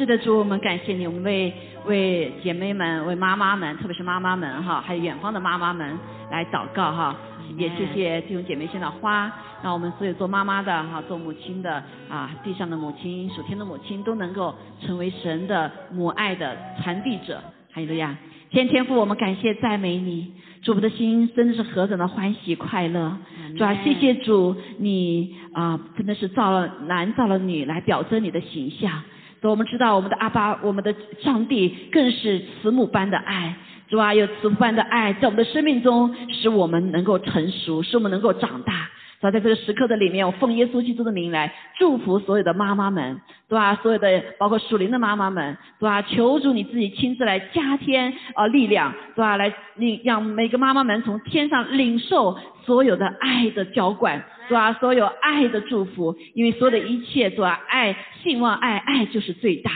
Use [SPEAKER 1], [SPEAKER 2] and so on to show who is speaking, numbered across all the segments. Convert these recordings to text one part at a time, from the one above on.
[SPEAKER 1] 是的，主，我们感谢你，我们为为姐妹们、为妈妈们，特别是妈妈们哈，还有远方的妈妈们来祷告哈。也谢谢弟兄姐妹献的花，让我们所有做妈妈的哈、做母亲的啊，地上的母亲、属天的母亲都能够成为神的母爱的传递者。还有路亚！天天父，我们感谢赞美你，主的心真的是何等的欢喜快乐。主啊，谢谢主，你啊真的是造了男造了女来表征你的形象。主，我们知道我们的阿爸，我们的上帝更是慈母般的爱。主啊，有慈母般的爱在我们的生命中，使我们能够成熟，使我们能够长大。主啊，在这个时刻的里面，我奉耶稣基督的名来祝福所有的妈妈们，对吧？所有的包括属灵的妈妈们，对吧？求主你自己亲自来加添啊力量，对吧？来领让每个妈妈们从天上领受所有的爱的浇灌，对吧？所有爱的祝福，因为所有的一切，对吧？爱、信望爱，爱就是最大。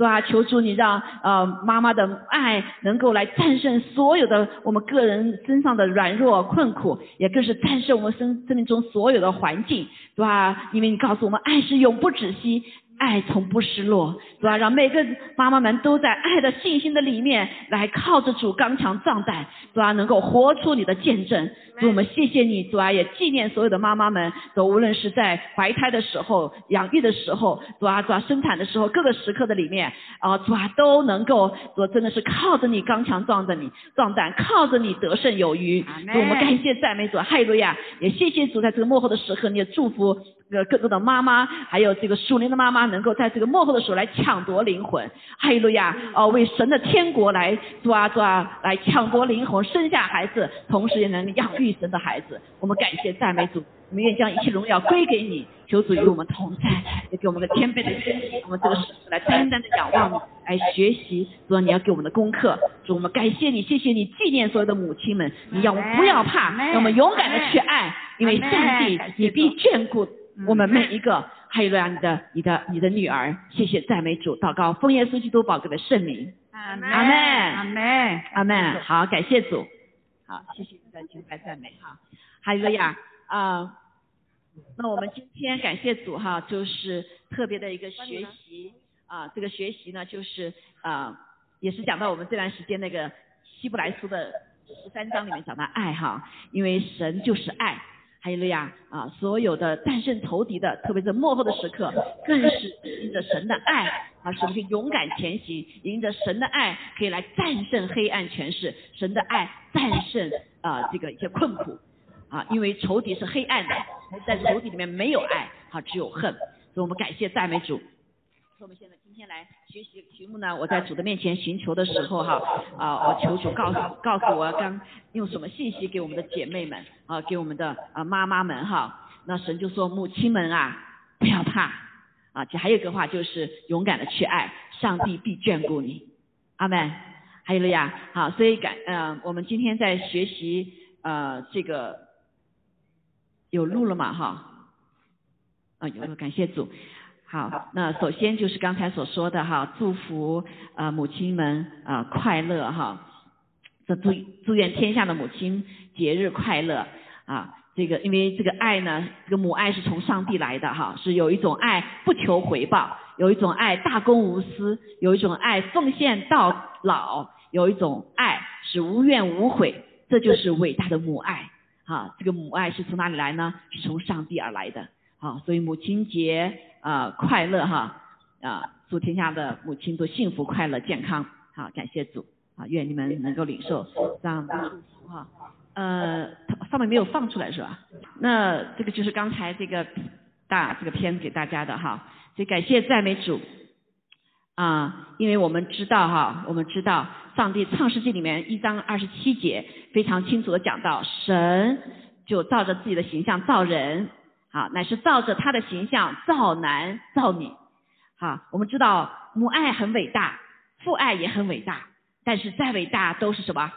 [SPEAKER 1] 对吧？求助你让呃妈妈的爱能够来战胜所有的我们个人身上的软弱困苦，也更是战胜我们生生命中所有的环境，对吧？因为你告诉我们，爱是永不止息，爱从不失落，主啊？让每个妈妈们都在爱的信心的里面来靠着主刚强壮胆，主啊？能够活出你的见证。主，我们谢谢你，主啊，也纪念所有的妈妈们，都无论是在怀胎的时候、养育的时候，主啊，主啊，生产的时候，各个时刻的里面，啊，主啊，都能够，主真的是靠着你刚强壮着你壮胆，靠着你得胜有余。主，我们感谢赞美主，哈利路亚！也谢谢主，在这个幕后的时刻，你的祝福呃更多的妈妈，还有这个属灵的妈妈，能够在这个幕后的时候来抢夺灵魂，哈利路亚！哦，为神的天国来，主啊，主啊，来抢夺灵魂，生下孩子，同时也能养育神的孩子。我们感谢赞美主，我们愿将一切荣耀归给你，求主与我们同在，也给我们个谦卑的心，我们这个时刻来单单的仰望你，来学习，主啊，你要给我们的功课。主，我们感谢你，谢谢你纪念所有的母亲们，你要不要怕，让我们勇敢的去爱，因为上帝你必眷顾我们每一个。还有让你的、你的、你的女儿，谢谢赞美主，祷告奉耶稣基督宝贵的圣名，
[SPEAKER 2] 阿门，
[SPEAKER 1] 阿门
[SPEAKER 2] 阿门。
[SPEAKER 1] 好，感谢主，好，谢谢你的敬拜赞美哈。哈利路亚啊！那我们今天感谢主哈，就是特别的一个学习啊，这个学习呢就是啊，也是讲到我们这段时间那个希伯来书的十三章里面讲到爱哈，因为神就是爱。还有了呀啊！所有的战胜仇敌的，特别是幕后的时刻，更是迎着神的爱啊，使我们去勇敢前行，迎着神的爱可以来战胜黑暗权势，神的爱战胜啊这个一些困苦啊，因为仇敌是黑暗的，在仇敌里面没有爱啊，只有恨，所以我们感谢赞美主。所以我们现在今天来学习题目呢，我在主的面前寻求的时候哈啊，我求主告诉告诉我刚用什么信息给我们的姐妹们啊，给我们的啊妈妈们哈，那神就说母亲们啊不要怕啊，这还有一个话就是勇敢的去爱，上帝必眷顾你，阿门，还有了呀，好，所以感呃我们今天在学习呃这个有录了嘛哈，啊有了，感谢主。好，那首先就是刚才所说的哈，祝福啊母亲们啊快乐哈，这祝祝愿天下的母亲节日快乐啊，这个因为这个爱呢，这个母爱是从上帝来的哈，是有一种爱不求回报，有一种爱大公无私，有一种爱奉献到老，有一种爱是无怨无悔，这就是伟大的母爱啊，这个母爱是从哪里来呢？是从上帝而来的啊，所以母亲节。啊，快乐哈啊！祝天下的母亲都幸福、快乐、健康。好，感谢主啊！愿你们能够领受这样的祝福哈。呃，上面没有放出来是吧？那这个就是刚才这个大这个片子给大家的哈。所以感谢赞美主啊！因为我们知道哈，我们知道上帝创世纪里面一章二十七节非常清楚的讲到，神就照着自己的形象造人。好，乃是照着他的形象造男造女。好，我们知道母爱很伟大，父爱也很伟大，但是再伟大都是什么？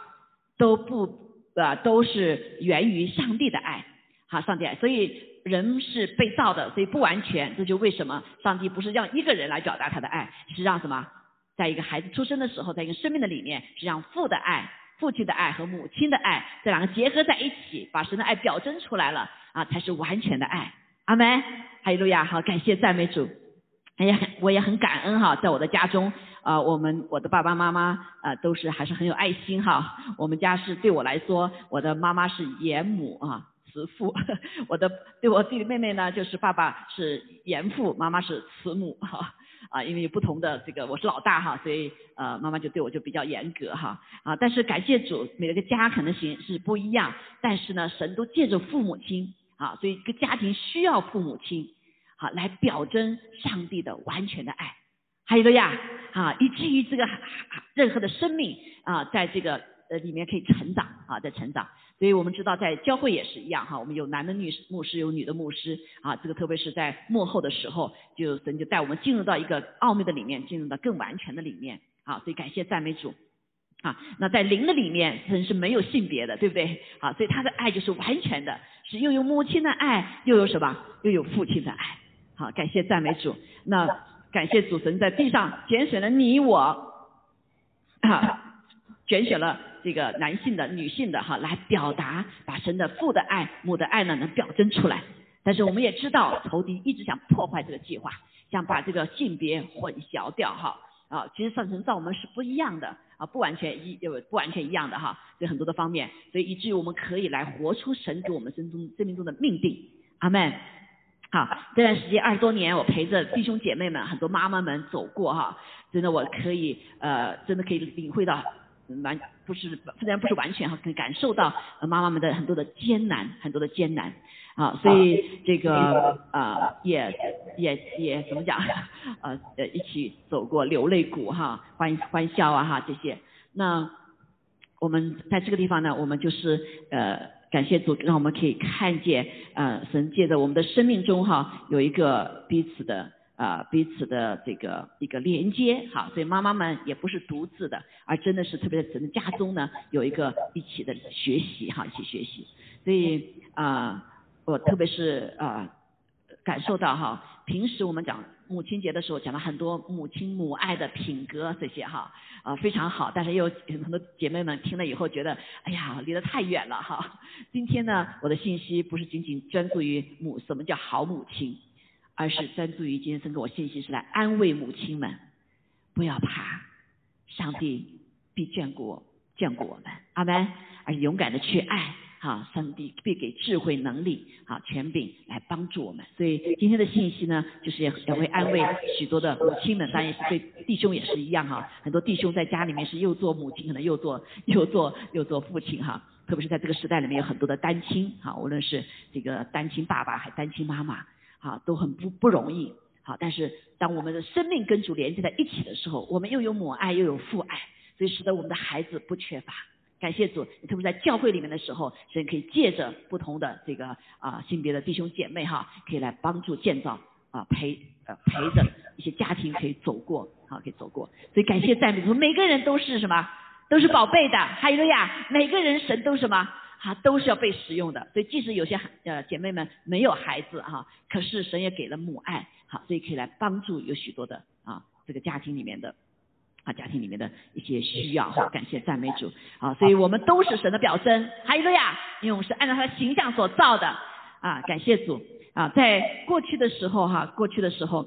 [SPEAKER 1] 都不呃都是源于上帝的爱。好，上帝爱，所以人是被造的，所以不完全。这就为什么上帝不是让一个人来表达他的爱，是让什么？在一个孩子出生的时候，在一个生命的里面，是让父的爱、父亲的爱和母亲的爱这两个结合在一起，把神的爱表征出来了。啊，才是完全的爱，阿门，哈利路亚，好，感谢赞美主，哎呀，我也很感恩哈，在我的家中，啊，我们我的爸爸妈妈啊，都是还是很有爱心哈。我们家是对我来说，我的妈妈是严母啊，慈父；我的对我弟弟妹妹呢，就是爸爸是严父，妈妈是慈母哈。啊，因为有不同的这个，我是老大哈，所以呃，妈妈就对我就比较严格哈。啊，但是感谢主，每个家可能形是不一样，但是呢，神都借着父母亲啊，所以一个家庭需要父母亲。好，来表征上帝的完全的爱，还有个呀，啊，以至于这个任何的生命啊，在这个呃里面可以成长啊，在成长。所以我们知道，在教会也是一样哈，我们有男的女牧师，有女的牧师啊，这个特别是在幕后的时候，就神就带我们进入到一个奥秘的里面，进入到更完全的里面。啊，所以感谢赞美主啊。那在灵的里面，神是没有性别的，对不对？啊，所以他的爱就是完全的，是又有母亲的爱，又有什么？又有父亲的爱。好，感谢赞美主。那感谢主神在地上拣选了你我，啊，拣选了这个男性的、女性的哈，来表达把神的父的爱、母的爱呢，能表征出来。但是我们也知道，仇敌一直想破坏这个计划，想把这个性别混淆掉哈。啊，其实上神造我们是不一样的不完全一有不完全一样的哈，有很多的方面，所以以至于我们可以来活出神给我们生中生命中的命定。阿门。好，这段时间二十多年，我陪着弟兄姐妹们，很多妈妈们走过哈，真的我可以呃，真的可以领会到完不是虽然不是完全哈，可以感受到妈妈们的很多的艰难，很多的艰难啊，所以这个啊也也也怎么讲？呃呃一起走过流泪谷哈，欢欢笑啊哈这些，那我们在这个地方呢，我们就是呃。感谢主，让我们可以看见，呃，神借着我们的生命中哈，有一个彼此的啊，彼此的这个一个连接，好，所以妈妈们也不是独自的，而真的是特别在整个家中呢，有一个一起的学习哈，一起学习，所以啊，我特别是啊，感受到哈，平时我们讲。母亲节的时候讲了很多母亲母爱的品格这些哈啊非常好，但是也有很多姐妹们听了以后觉得哎呀离得太远了哈。今天呢我的信息不是仅仅专注于母什么叫好母亲，而是专注于今天神给我信息是来安慰母亲们，不要怕，上帝必眷顾眷顾我们，阿门，而勇敢的去爱。好，上帝必给智慧、能力、好权柄来帮助我们。所以今天的信息呢，就是也也会安慰许多的母亲们，当然也是对弟兄也是一样哈。很多弟兄在家里面是又做母亲，可能又做又做又做父亲哈。特别是在这个时代里面，有很多的单亲哈，无论是这个单亲爸爸还单亲妈妈，哈，都很不不容易。好，但是当我们的生命跟主连接在一起的时候，我们又有母爱又有父爱，所以使得我们的孩子不缺乏。感谢主，特别在教会里面的时候，神可以借着不同的这个啊性别的弟兄姐妹哈，可以来帮助建造啊陪呃陪着一些家庭可以走过啊可以走过，所以感谢赞美主，每个人都是什么？都是宝贝的，还有个呀，每个人神都什么？啊都是要被使用的，所以即使有些呃姐妹们没有孩子哈，可是神也给了母爱，好，所以可以来帮助有许多的啊这个家庭里面的。啊，家庭里面的一些需要哈，感谢赞美主。啊，所以我们都是神的表征。还有一个呀，因为我们是按照他的形象所造的。啊，感谢主。啊，在过去的时候哈，过去的时候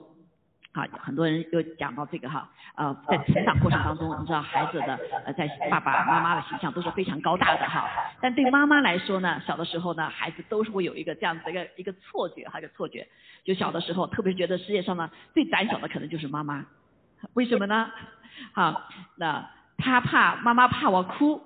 [SPEAKER 1] 啊，很多人又讲到这个哈，呃，在成长过程当中，我们知道孩子的呃，在爸爸妈妈的形象都是非常高大的哈，但对妈妈来说呢，小的时候呢，孩子都是会有一个这样子的一个一个错觉哈，一个错觉，就小的时候，特别是觉得世界上呢最胆小的可能就是妈妈，为什么呢？好，那他怕妈妈怕我哭，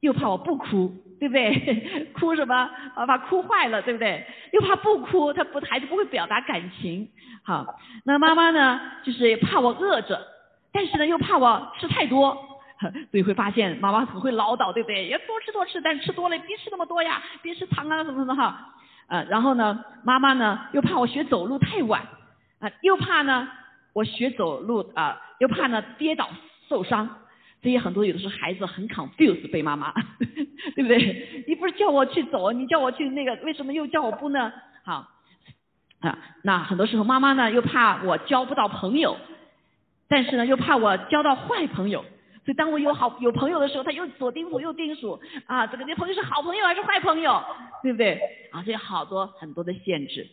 [SPEAKER 1] 又怕我不哭，对不对？哭什么？啊，怕哭坏了，对不对？又怕不哭，他不孩子不会表达感情。好，那妈妈呢，就是怕我饿着，但是呢又怕我吃太多，所以会发现妈妈很会唠叨，对不对？要多吃多吃，但是吃多了别吃那么多呀，别吃糖啊什么什么哈。呃，然后呢，妈妈呢又怕我学走路太晚，啊，又怕呢。我学走路啊，又怕呢跌倒受伤，这些很多有的时候孩子很 confuse 被妈妈，对不对？你不是叫我去走，你叫我去那个，为什么又叫我不呢？好，啊，那很多时候妈妈呢又怕我交不到朋友，但是呢又怕我交到坏朋友，所以当我有好有朋友的时候，他又左叮嘱右叮嘱啊，这个这朋友是好朋友还是坏朋友，对不对？啊，这有好多很多的限制。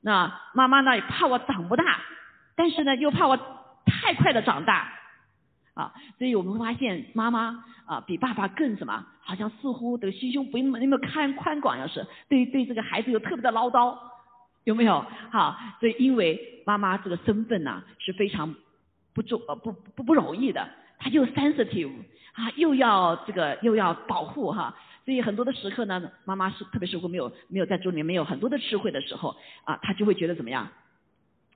[SPEAKER 1] 那妈妈呢也怕我长不大。但是呢又怕我太快的长大，啊，所以我们会发现妈妈啊比爸爸更什么？好像似乎这个心胸不那么那么宽宽广，要是对对这个孩子有特别的唠叨，有没有？好，所以因为妈妈这个身份呢是非常不重呃不不不容易的，她又 sensitive 啊，又要这个又要保护哈，所以很多的时刻呢，妈妈是特别是如果没有没有在中年没有很多的智慧的时候啊，她就会觉得怎么样？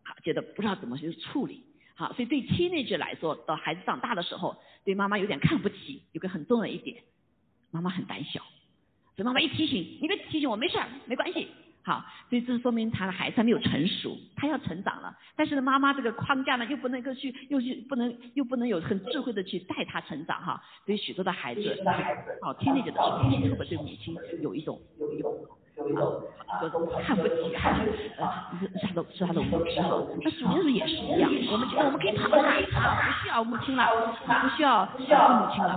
[SPEAKER 1] 好，觉得不知道怎么去处理。好，所以对 teenager 来说，到孩子长大的时候，对妈妈有点看不起，有个很重要的一点。妈妈很胆小，所以妈妈一提醒，你别提醒我，没事儿，没关系。好，所以这说明他的孩子还没有成熟，他要成长了。但是呢，妈妈这个框架呢，又不能够去，又去不能，又不能有很智慧的去带他成长哈。所以许多的孩子，好听那个的时候，特别对母亲有一种有一种。啊，说看不起哈，呃，是他的，是他的无知哈。那主耶稣也是一样，我们觉得我们可以跑了，不需要母亲了，不需要需要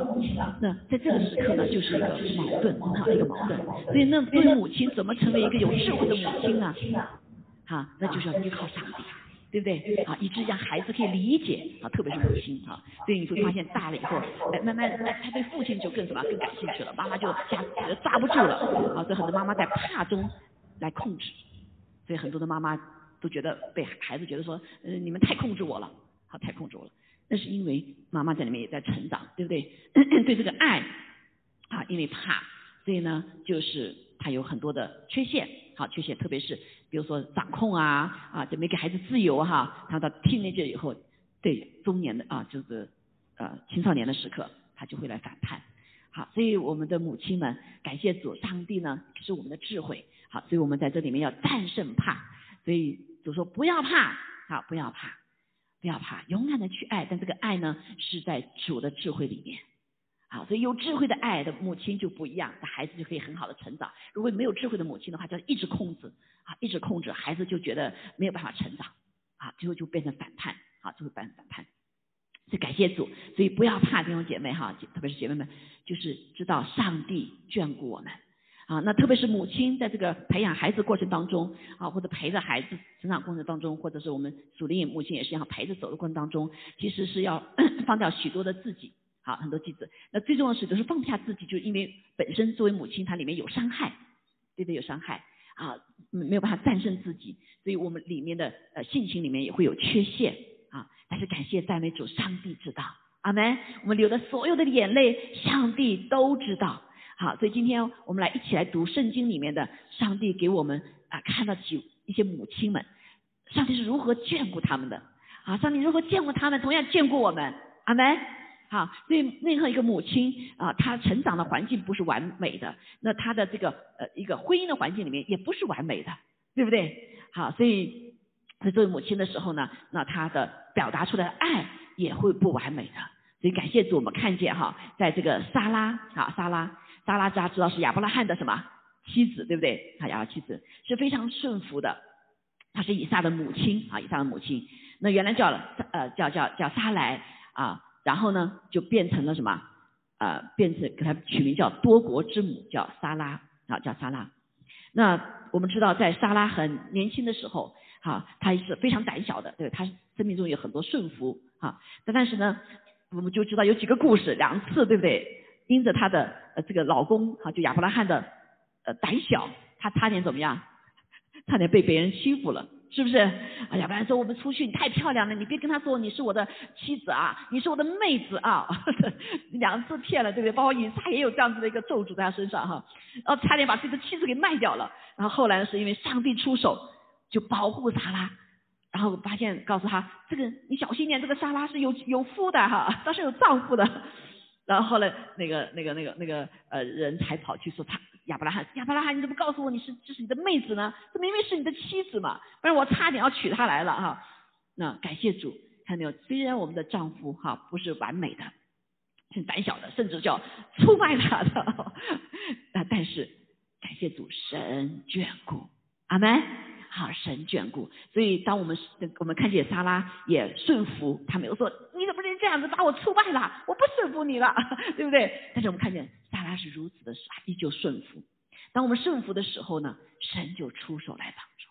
[SPEAKER 1] 母亲了。那在这个时刻呢，就是一个矛盾，哈，一个矛盾。所以那对母亲怎么成为一个有智慧的母亲呢？哈，那就是要依靠上帝。对不对？啊，以致让孩子可以理解啊，特别是母亲啊，所以你会发现大了以后，哎，慢慢哎，他对父亲就更什么更感兴趣了，妈妈就抓抓不住了啊，所以很多妈妈在怕中来控制，所以很多的妈妈都觉得被孩子觉得说，嗯，你们太控制我了，好，太控制我了，那是因为妈妈在里面也在成长，对不对？对这个爱啊，因为怕，所以呢，就是他有很多的缺陷。好，缺陷，特别是比如说掌控啊，啊，就没给孩子自由哈。他到 teenage 以后，对中年的啊，就是呃青少年的时刻，他就会来反叛。好，所以我们的母亲们，感谢主，上帝呢是我们的智慧。好，所以我们在这里面要战胜怕。所以主说不要怕，好，不要怕，不要怕，勇敢的去爱。但这个爱呢，是在主的智慧里面。好，所以有智慧的爱的母亲就不一样，那孩子就可以很好的成长。如果没有智慧的母亲的话，就一直控制，啊，一直控制，孩子就觉得没有办法成长，啊，最后就变成反叛，啊，就会变成反叛。所以感谢主，所以不要怕弟兄姐妹哈，特别是姐妹们，就是知道上帝眷顾我们，啊，那特别是母亲在这个培养孩子过程当中，啊，或者陪着孩子成长过程当中，或者是我们属灵母亲也是一样陪着走的过程当中，其实是要 放掉许多的自己。好，很多句子。那最重要的是，就是放不下自己，就是因为本身作为母亲，她里面有伤害，对不对？有伤害啊，没有办法战胜自己，所以我们里面的呃性情里面也会有缺陷啊。但是感谢赞美主，上帝知道，阿门。我们流的所有的眼泪，上帝都知道。好，所以今天我们来一起来读圣经里面的，上帝给我们啊看到几一些母亲们，上帝是如何眷顾他们的啊？上帝如何眷顾他们，同样眷顾我们，阿门。好，所以任何一个母亲啊，她成长的环境不是完美的，那她的这个呃一个婚姻的环境里面也不是完美的，对不对？好，所以在作为母亲的时候呢，那她的表达出来的爱也会不完美的。所以感谢主，我们看见哈，在这个莎拉啊，莎拉，莎拉大家知道是亚伯拉罕的什么妻子，对不对？啊，亚伯妻子是非常顺服的，她是以撒的母亲啊，以撒的母亲。那原来叫呃叫叫叫撒莱啊。然后呢，就变成了什么？呃，变成给他取名叫多国之母，叫莎拉啊，叫莎拉。那我们知道，在莎拉很年轻的时候，哈，她是非常胆小的，对，她生命中有很多顺服，哈。但但是呢，我们就知道有几个故事，两次，对不对？因着她的呃这个老公，哈，就亚伯拉罕的呃胆小，她差点怎么样？差点被别人欺负了。是不是？哎呀，不然说我们出去，你太漂亮了，你别跟他说你是我的妻子啊，你是我的妹子啊，两次骗了，对不对？包括以撒也有这样子的一个咒诅在他身上哈，然后差点把自己的妻子给卖掉了。然后后来是因为上帝出手，就保护莎拉，然后发现告诉他，这个你小心点，这个莎拉是有有夫的哈，她是有丈夫的。然后后来那个那个那个那个呃人才跑去说他。亚伯拉罕，亚伯拉罕，你怎么不告诉我你是这是你的妹子呢？这明明是你的妻子嘛！不然我差点要娶她来了哈。那感谢主，看到没有？虽然我们的丈夫哈不是完美的，很胆小的，甚至叫出卖他的，啊，但是感谢主，神眷顾，阿门。好，神眷顾。所以当我们我们看见莎拉也顺服，他没有说你怎么这样子把我出卖了？我不顺服你了，对不对？但是我们看见。萨拉是如此的依旧顺服。当我们顺服的时候呢，神就出手来帮助。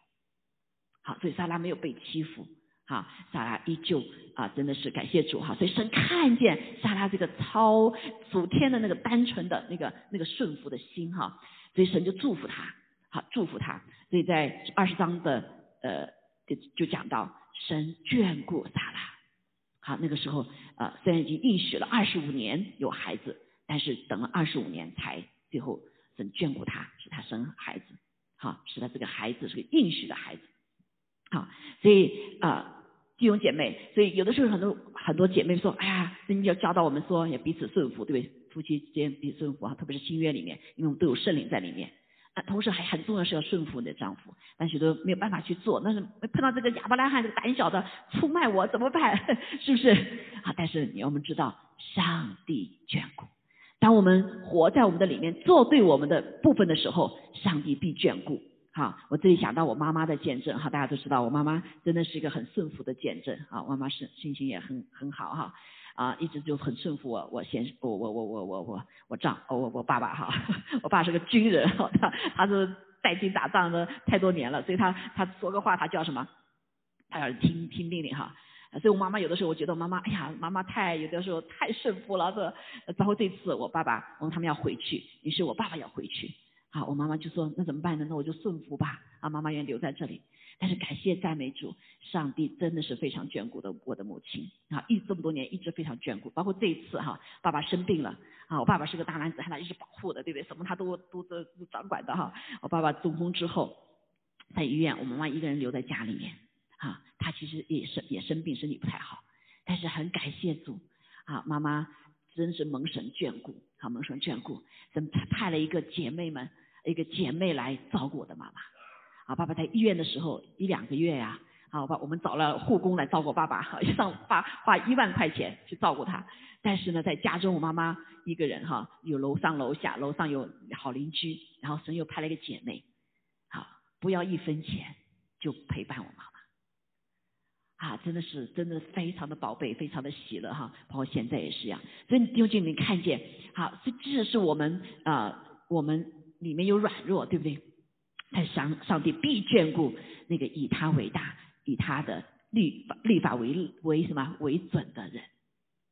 [SPEAKER 1] 好，所以萨拉没有被欺负。哈，撒拉依旧啊，真的是感谢主哈。所以神看见撒拉这个超主天的那个单纯的那个那个顺服的心哈，所以神就祝福他，好祝福他。所以在二十章的呃就就讲到神眷顾撒拉，好那个时候呃虽然已经应许了二十五年有孩子，但是等了二十五年才最后神眷顾他，使他生孩子，好使他这个孩子是个应许的孩子，好所以啊。弟兄姐妹，所以有的时候很多很多姐妹说，哎呀，你要教导我们说要彼此顺服，对不对？夫妻之间彼此顺服啊，特别是新约里面，因为我们都有圣灵在里面。同时还很重要是要顺服你的丈夫，但许多没有办法去做，那是碰到这个亚伯拉罕这个胆小的出卖我怎么办？是不是？啊，但是你要我们知道，上帝眷顾，当我们活在我们的里面，做对我们的部分的时候，上帝必眷顾。好，我这里想到我妈妈的见证哈，大家都知道我妈妈真的是一个很顺服的见证啊，妈妈是心情也很很好哈，啊，一直就很顺服我，我先我我我我我我我丈我我爸爸哈，我爸是个军人，他他是带兵打仗的太多年了，所以他他说个话他叫什么？他要听听命令哈，所以我妈妈有的时候我觉得妈妈哎呀妈妈太有的时候太顺服了，这然后这次我爸爸我们他们要回去，于是我爸爸要回去。好，我妈妈就说那怎么办呢？那我就顺服吧。啊，妈妈愿意留在这里。但是感谢赞美主，上帝真的是非常眷顾的我的母亲啊，一这么多年一直非常眷顾。包括这一次哈，爸爸生病了啊，我爸爸是个大男子汉，他一直保护的，对不对？什么他都都都都掌管的哈。我爸爸中风之后，在医院，我妈妈一个人留在家里面啊，他其实也生也生病，身体不太好。但是很感谢主啊，妈妈真是蒙神眷顾。好，蒙神眷顾，怎么派了一个姐妹们，一个姐妹来照顾我的妈妈。啊，爸爸在医院的时候一两个月呀，好，我我们找了护工来照顾爸爸，上花花一万块钱去照顾他。但是呢，在家中我妈妈一个人哈，有楼上楼下，楼上有好邻居，然后神又派了一个姐妹，好，不要一分钱就陪伴我妈妈。啊，真的是，真的非常的宝贝，非常的喜乐哈，包括现在也是一样。所以弟兄姐妹看见，好，这这是我们啊，我们里面有软弱，对不对？但上上帝必眷顾那个以他为大、以他的律法律法为为什么为准的人。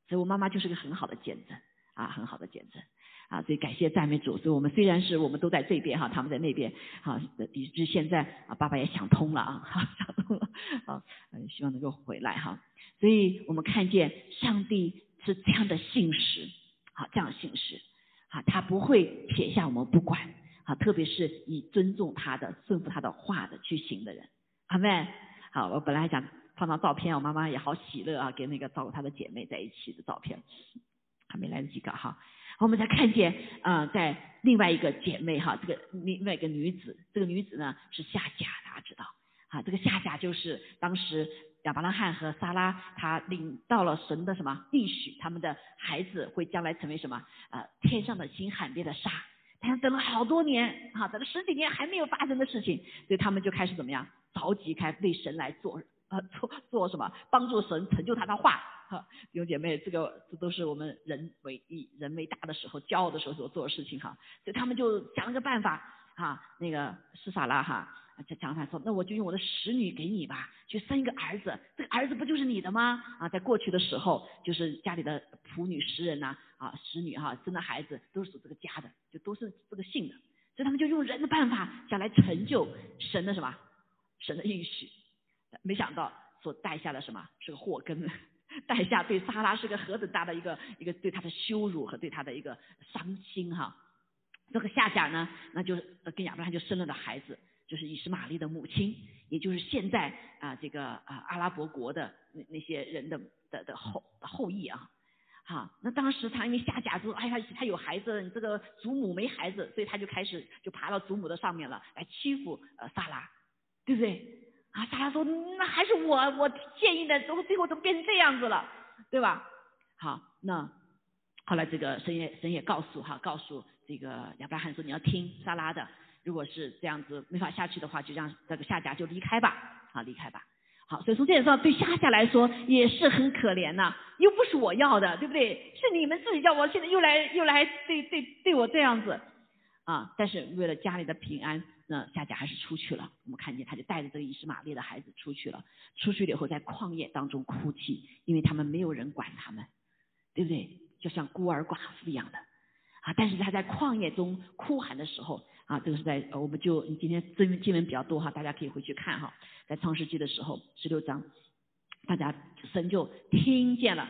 [SPEAKER 1] 所以我妈妈就是个很好的见证啊，很好的见证。啊，所以感谢赞美主，所以我们虽然是我们都在这边哈，他们在那边，好，以致现在啊，爸爸也想通了啊，想通了，啊，希望能够回来哈。所以我们看见上帝是这样的信实，好，这样的信实，好，他不会撇下我们不管，好，特别是以尊重他的、顺服他的话的去行的人，阿妹，好，我本来想放张照片，我妈妈也好喜乐啊，跟那个照顾她的姐妹在一起的照片，还没来得及搞哈。我们才看见，啊，在另外一个姐妹哈，这个另外一个女子，这个女子呢是夏甲，大家知道，啊，这个夏甲就是当时亚伯拉罕和撒拉他领到了神的什么应许，他们的孩子会将来成为什么？呃，天上的星，海边的沙。他等了好多年，哈，等了十几年还没有发生的事情，所以他们就开始怎么样？着急开为神来做，呃，做做什么？帮助神成就他的话。哈，弟兄姐妹，这个这都是我们人为以人为大的时候，骄傲的时候所做的事情哈。所以他们就想了个办法哈，那个施撒拉哈，就讲他说，那我就用我的使女给你吧，去生一个儿子，这个儿子不就是你的吗？啊，在过去的时候，就是家里的仆女、食人呐，啊使女哈，生的孩子都是属这个家的，就都是这个姓的，所以他们就用人的办法想来成就神的什么，神的应许，没想到所带下的什么是个祸根。带下对莎拉是个何等大的一个一个对他的羞辱和对他的一个伤心哈，这个夏甲呢，那就跟亚伯拉罕就生了个孩子，就是以实玛利的母亲，也就是现在啊这个啊阿拉伯国的那那些人的的的后后裔啊，好，那当时他因为下甲说，哎呀他有孩子，你这个祖母没孩子，所以他就开始就爬到祖母的上面了，来欺负呃萨拉，对不对？啊，萨拉说那还是我我建议的，怎么最后怎么变成这样子了，对吧？好，那后来这个神也神也告诉哈，告诉这个亚伯拉罕说你要听萨拉的，如果是这样子没法下去的话，就让这个下甲就离开吧，好离开吧。好，所以从这点上对夏夏来说也是很可怜呐，又不是我要的，对不对？是你们自己叫我，现在又来又来对对对我这样子啊！但是为了家里的平安，那夏甲还是出去了。我们看见他就带着这个以实玛利的孩子出去了。出去了以后，在旷野当中哭泣，因为他们没有人管他们，对不对？就像孤儿寡妇一样的啊。但是他在旷野中哭喊的时候啊，这个是在我们就今天经经文比较多哈，大家可以回去看哈。在创世纪的时候，十六章，大家神就听见了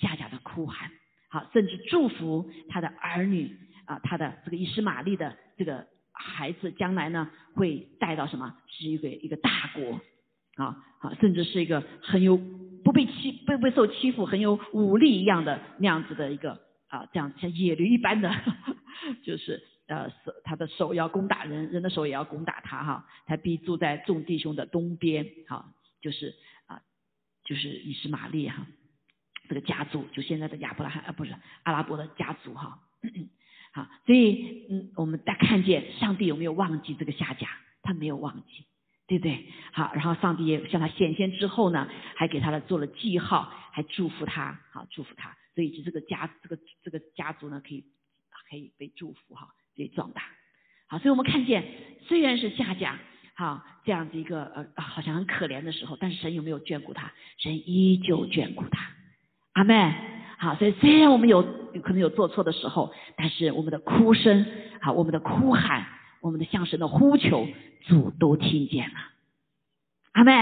[SPEAKER 1] 夏甲的哭喊，好，甚至祝福他的儿女啊，他的这个伊斯玛利的这个。孩子将来呢会带到什么？是一个一个大国啊好，甚至是一个很有不被欺不被受欺负、很有武力一样的那样子的一个啊，这样像野驴一般的，就是呃手他的手要攻打人，人的手也要攻打他哈。他必住在众弟兄的东边，哈，就是啊就是以实玛利哈这个家族，就现在的亚伯拉罕啊不是阿拉伯的家族哈。好，所以嗯，我们再看见上帝有没有忘记这个夏甲？他没有忘记，对不对？好，然后上帝也向他显现之后呢，还给他了做了记号，还祝福他，好祝福他，所以就这个家这个这个家族呢，可以可以被祝福哈，可以壮大。好，所以我们看见虽然是下家，好这样子一个呃好像很可怜的时候，但是神有没有眷顾他？神依旧眷顾他。阿门。好，所以虽然我们有可能有做错的时候，但是我们的哭声，好，我们的哭喊，我们的向神的呼求，主都听见了。阿妹，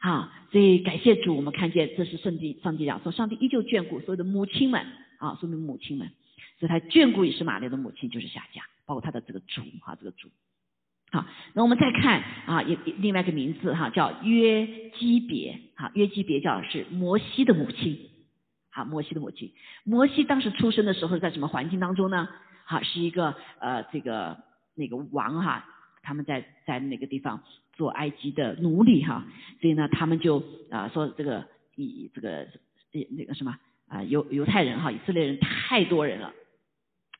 [SPEAKER 1] 好，所以感谢主，我们看见这是圣地，上帝讲说，上帝依旧眷顾所有的母亲们，啊，说明母亲们，所以他眷顾也是玛丽的母亲，就是夏家，包括他的这个主，哈，这个主。好，那我们再看啊，有另外一个名字哈，叫约基别，哈，约基别叫是摩西的母亲。好，摩西的母亲，摩西当时出生的时候在什么环境当中呢？好，是一个呃，这个那个王哈，他们在在那个地方做埃及的奴隶哈，所以呢，他们就啊说这个以这个那个什么啊犹犹太人哈，以色列人太多人了，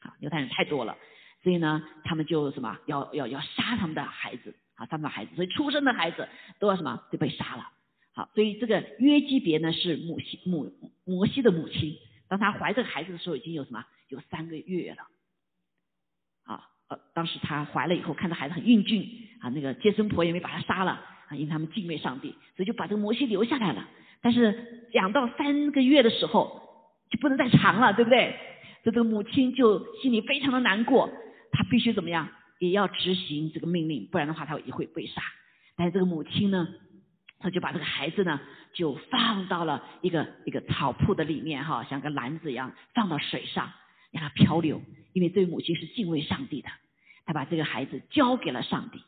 [SPEAKER 1] 啊，犹太人太多了，所以呢，他们就什么要要要杀他们的孩子啊，他们的孩子，所以出生的孩子都要什么就被杀了。好，所以这个约基别呢是母亲母摩西的母亲，当他怀这个孩子的时候，已经有什么有三个月了。啊，呃，当时他怀了以后，看到孩子很英俊，啊，那个接生婆也没把他杀了，啊，因为他们敬畏上帝，所以就把这个摩西留下来了。但是养到三个月的时候，就不能再长了，对不对？这个母亲就心里非常的难过，她必须怎么样，也要执行这个命令，不然的话她也会被杀。但是这个母亲呢？她就把这个孩子呢，就放到了一个一个草铺的里面哈，像个篮子一样放到水上，让它漂流。因为这位母亲是敬畏上帝的，她把这个孩子交给了上帝，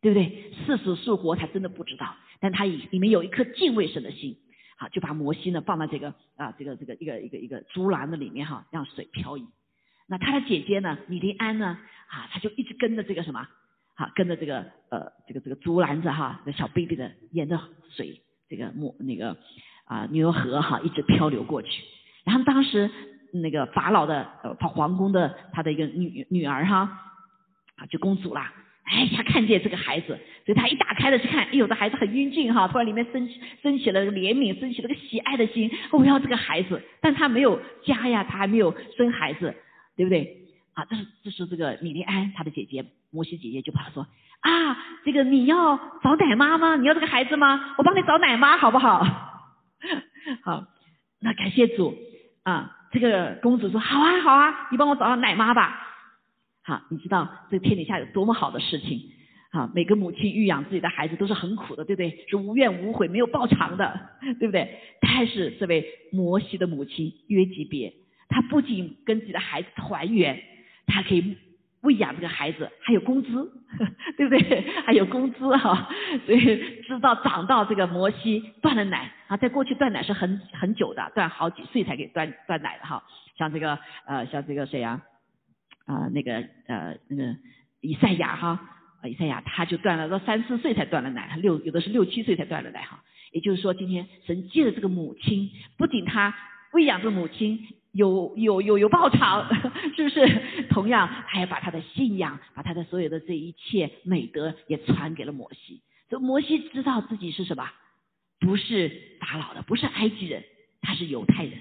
[SPEAKER 1] 对不对？是死是活他真的不知道，但他里里面有一颗敬畏神的心，好就把摩西呢放到这个啊这个这个一个一个一个竹篮子里面哈，让水漂移。那他的姐姐呢，米利安呢啊，他就一直跟着这个什么。好，跟着这个呃，这个这个竹篮子哈，那小 baby 的沿着水这个木那个啊牛河哈一直漂流过去。然后当时那个法老的呃皇宫的他的一个女女儿哈啊就公主啦，哎呀看见这个孩子，所以他一打开的去看，哎呦这孩子很英俊哈，突然里面升起升起了怜悯，升起了个喜爱的心，我要这个孩子，但他没有家呀，他还没有生孩子，对不对？啊，这是这是这个米利安他的姐姐。摩西姐姐就跑说啊，这个你要找奶妈吗？你要这个孩子吗？我帮你找奶妈好不好？好，那感谢主啊。这个公主说好啊好啊，你帮我找到奶妈吧。好，你知道这天底下有多么好的事情啊？每个母亲育养自己的孩子都是很苦的，对不对？是无怨无悔，没有报偿的，对不对？但是这位摩西的母亲约基别，她不仅跟自己的孩子团圆，她可以。喂养这个孩子还有工资，对不对？还有工资哈，所以知道长到这个摩西断了奶啊，在过去断奶是很很久的，断好几岁才给断断奶的哈。像这个呃，像这个谁呀？啊，那个呃那个以赛亚哈，以赛亚他就断了到三四岁才断了奶，六有的是六七岁才断了奶哈。也就是说，今天神借着这个母亲，不仅他喂养这母亲。有有有有报偿，是不是？同样，还要把他的信仰，把他的所有的这一切美德也传给了摩西。这摩西知道自己是什么？不是法老的，不是埃及人，他是犹太人。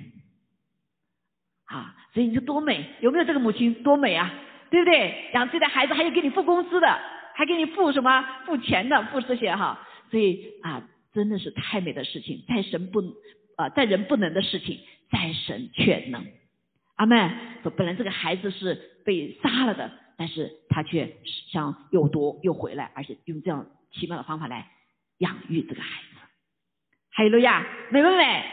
[SPEAKER 1] 啊，所以你说多美？有没有这个母亲多美啊？对不对？养自己的孩子还有给你付工资的，还给你付什么付钱的，付这些哈。所以啊，真的是太美的事情，在神不啊，在人不能的事情，在神却能。阿妹说，本来这个孩子是被杀了的，但是他却想又夺又回来，而且用这样奇妙的方法来养育这个孩子。哈利路亚，美不美？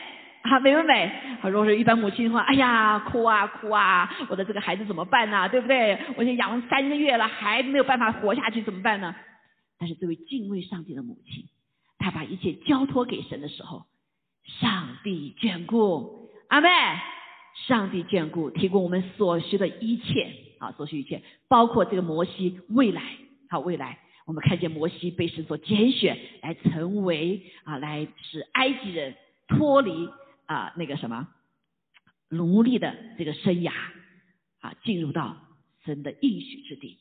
[SPEAKER 1] 啊，美不美？好，如果是一般母亲的话，哎呀，哭啊哭啊，我的这个孩子怎么办呢？对不对？我已经养了三个月了，还没有办法活下去，怎么办呢？但是这位敬畏上帝的母亲，她把一切交托给神的时候，上帝眷顾，阿妹。上帝眷顾，提供我们所需的一切啊，所需一切，包括这个摩西未来，好未来，我们看见摩西被神所拣选，来成为啊，来使埃及人脱离啊那个什么奴隶的这个生涯啊，进入到神的应许之地。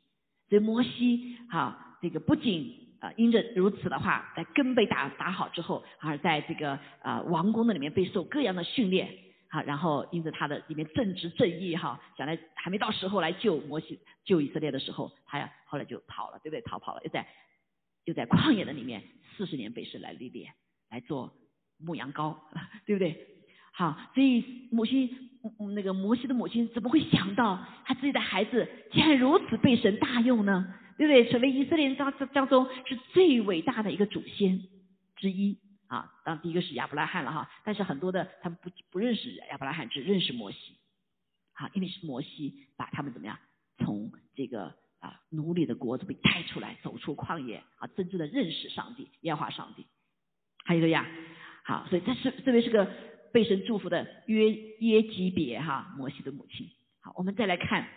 [SPEAKER 1] 所以摩西啊，这个不仅啊因着如此的话，在根被打打好之后，而在这个啊王宫的里面被受各样的训练。好，然后因着他的里面正直正义哈，想来还没到时候来救摩西救以色列的时候，他呀后来就跑了，对不对？逃跑了，又在又在旷野的里面四十年被神来历练，来做牧羊羔，对不对？好，所以母亲那个摩西的母亲怎么会想到他自己的孩子竟然如此被神大用呢？对不对？成为以色列人当当中是最伟大的一个祖先之一。啊，当第一个是亚伯拉罕了哈，但是很多的他们不不认识亚伯拉罕，只认识摩西，好，因为是摩西把他们怎么样从这个啊奴隶的国子被带出来，走出旷野啊，真正的认识上帝，耶和华上帝。还有一个呀，好，所以这是这位是个被神祝福的约耶基别哈，摩西的母亲。好，我们再来看，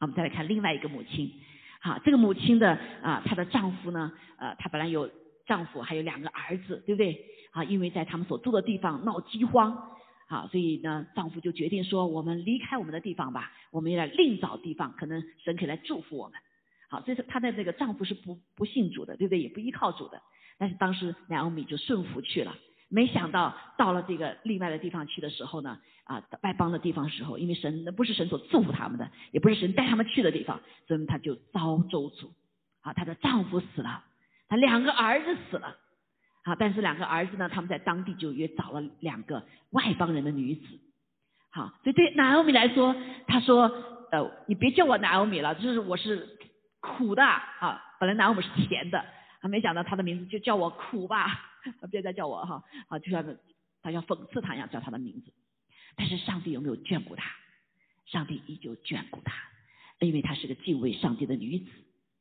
[SPEAKER 1] 我们再来看另外一个母亲，好，这个母亲的啊，她的丈夫呢，呃，她本来有。丈夫还有两个儿子，对不对？啊，因为在他们所住的地方闹饥荒，啊，所以呢，丈夫就决定说：我们离开我们的地方吧，我们要另找地方，可能神可以来祝福我们。好，所以说她的这个丈夫是不不信主的，对不对？也不依靠主的。但是当时两欧米就顺服去了，没想到到了这个另外的地方去的时候呢，啊，外邦的地方时候，因为神那不是神所祝福他们的，也不是神带他们去的地方，所以她就遭咒诅。啊，她的丈夫死了。他两个儿子死了，啊，但是两个儿子呢，他们在当地就约找了两个外邦人的女子，好，所以对拿欧米来说，他说，呃，你别叫我拿欧米了，就是我是苦的，啊，本来拿欧米是甜的，他没想到他的名字就叫我苦吧，别再叫我哈，啊，就像他要讽刺他一样叫他的名字，但是上帝有没有眷顾他？上帝依旧眷顾他，因为他是个敬畏上帝的女子，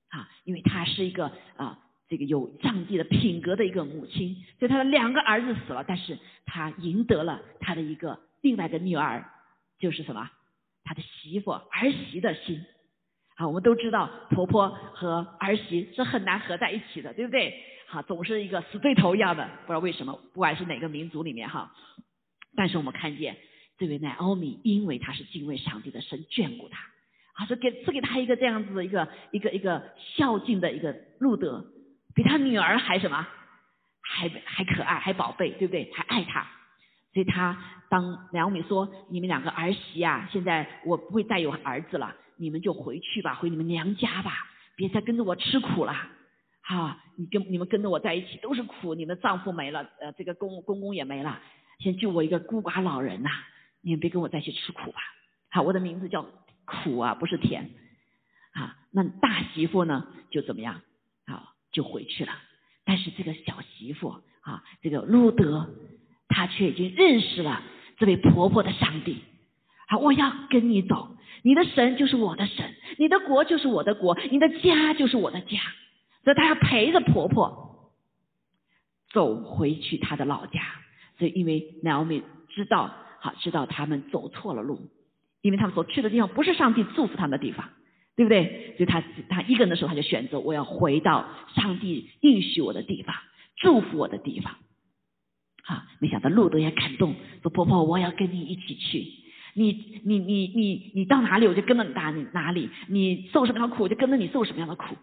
[SPEAKER 1] 啊，因为她是一个啊。这个有上帝的品格的一个母亲，所以她的两个儿子死了，但是她赢得了他的一个另外的女儿，就是什么？他的媳妇儿媳的心。啊，我们都知道婆婆和儿媳是很难合在一起的，对不对？哈，总是一个死对头一样的，不知道为什么，不管是哪个民族里面哈。但是我们看见这位乃欧米，因为她是敬畏上帝的，神眷顾她，啊，是给赐给她一个这样子的一个一个一个孝敬的一个路德。比他女儿还什么，还还可爱，还宝贝，对不对？还爱他，所以他当梁美说：“你们两个儿媳啊，现在我不会再有儿子了，你们就回去吧，回你们娘家吧，别再跟着我吃苦了。哈，你跟你们跟着我在一起都是苦，你们丈夫没了，呃，这个公公公也没了，先救我一个孤寡老人呐，你们别跟我再去吃苦吧。好，我的名字叫苦啊，不是甜。啊，那大媳妇呢，就怎么样？好。”就回去了，但是这个小媳妇啊，这个路德，她却已经认识了这位婆婆的上帝。好，我要跟你走，你的神就是我的神，你的国就是我的国，你的家就是我的家。所以她要陪着婆婆走回去她的老家。所以因为 Naomi 知道，好知道他们走错了路，因为他们所去的地方不是上帝祝福他们的地方。对不对？所以他他一个人的时候，他就选择我要回到上帝应许我的地方，祝福我的地方。啊，没想到路德也感动，说婆婆，我要跟你一起去。你你你你你到哪里，我就跟着你哪里哪里。你受什么样的苦，我就跟着你受什么样的苦。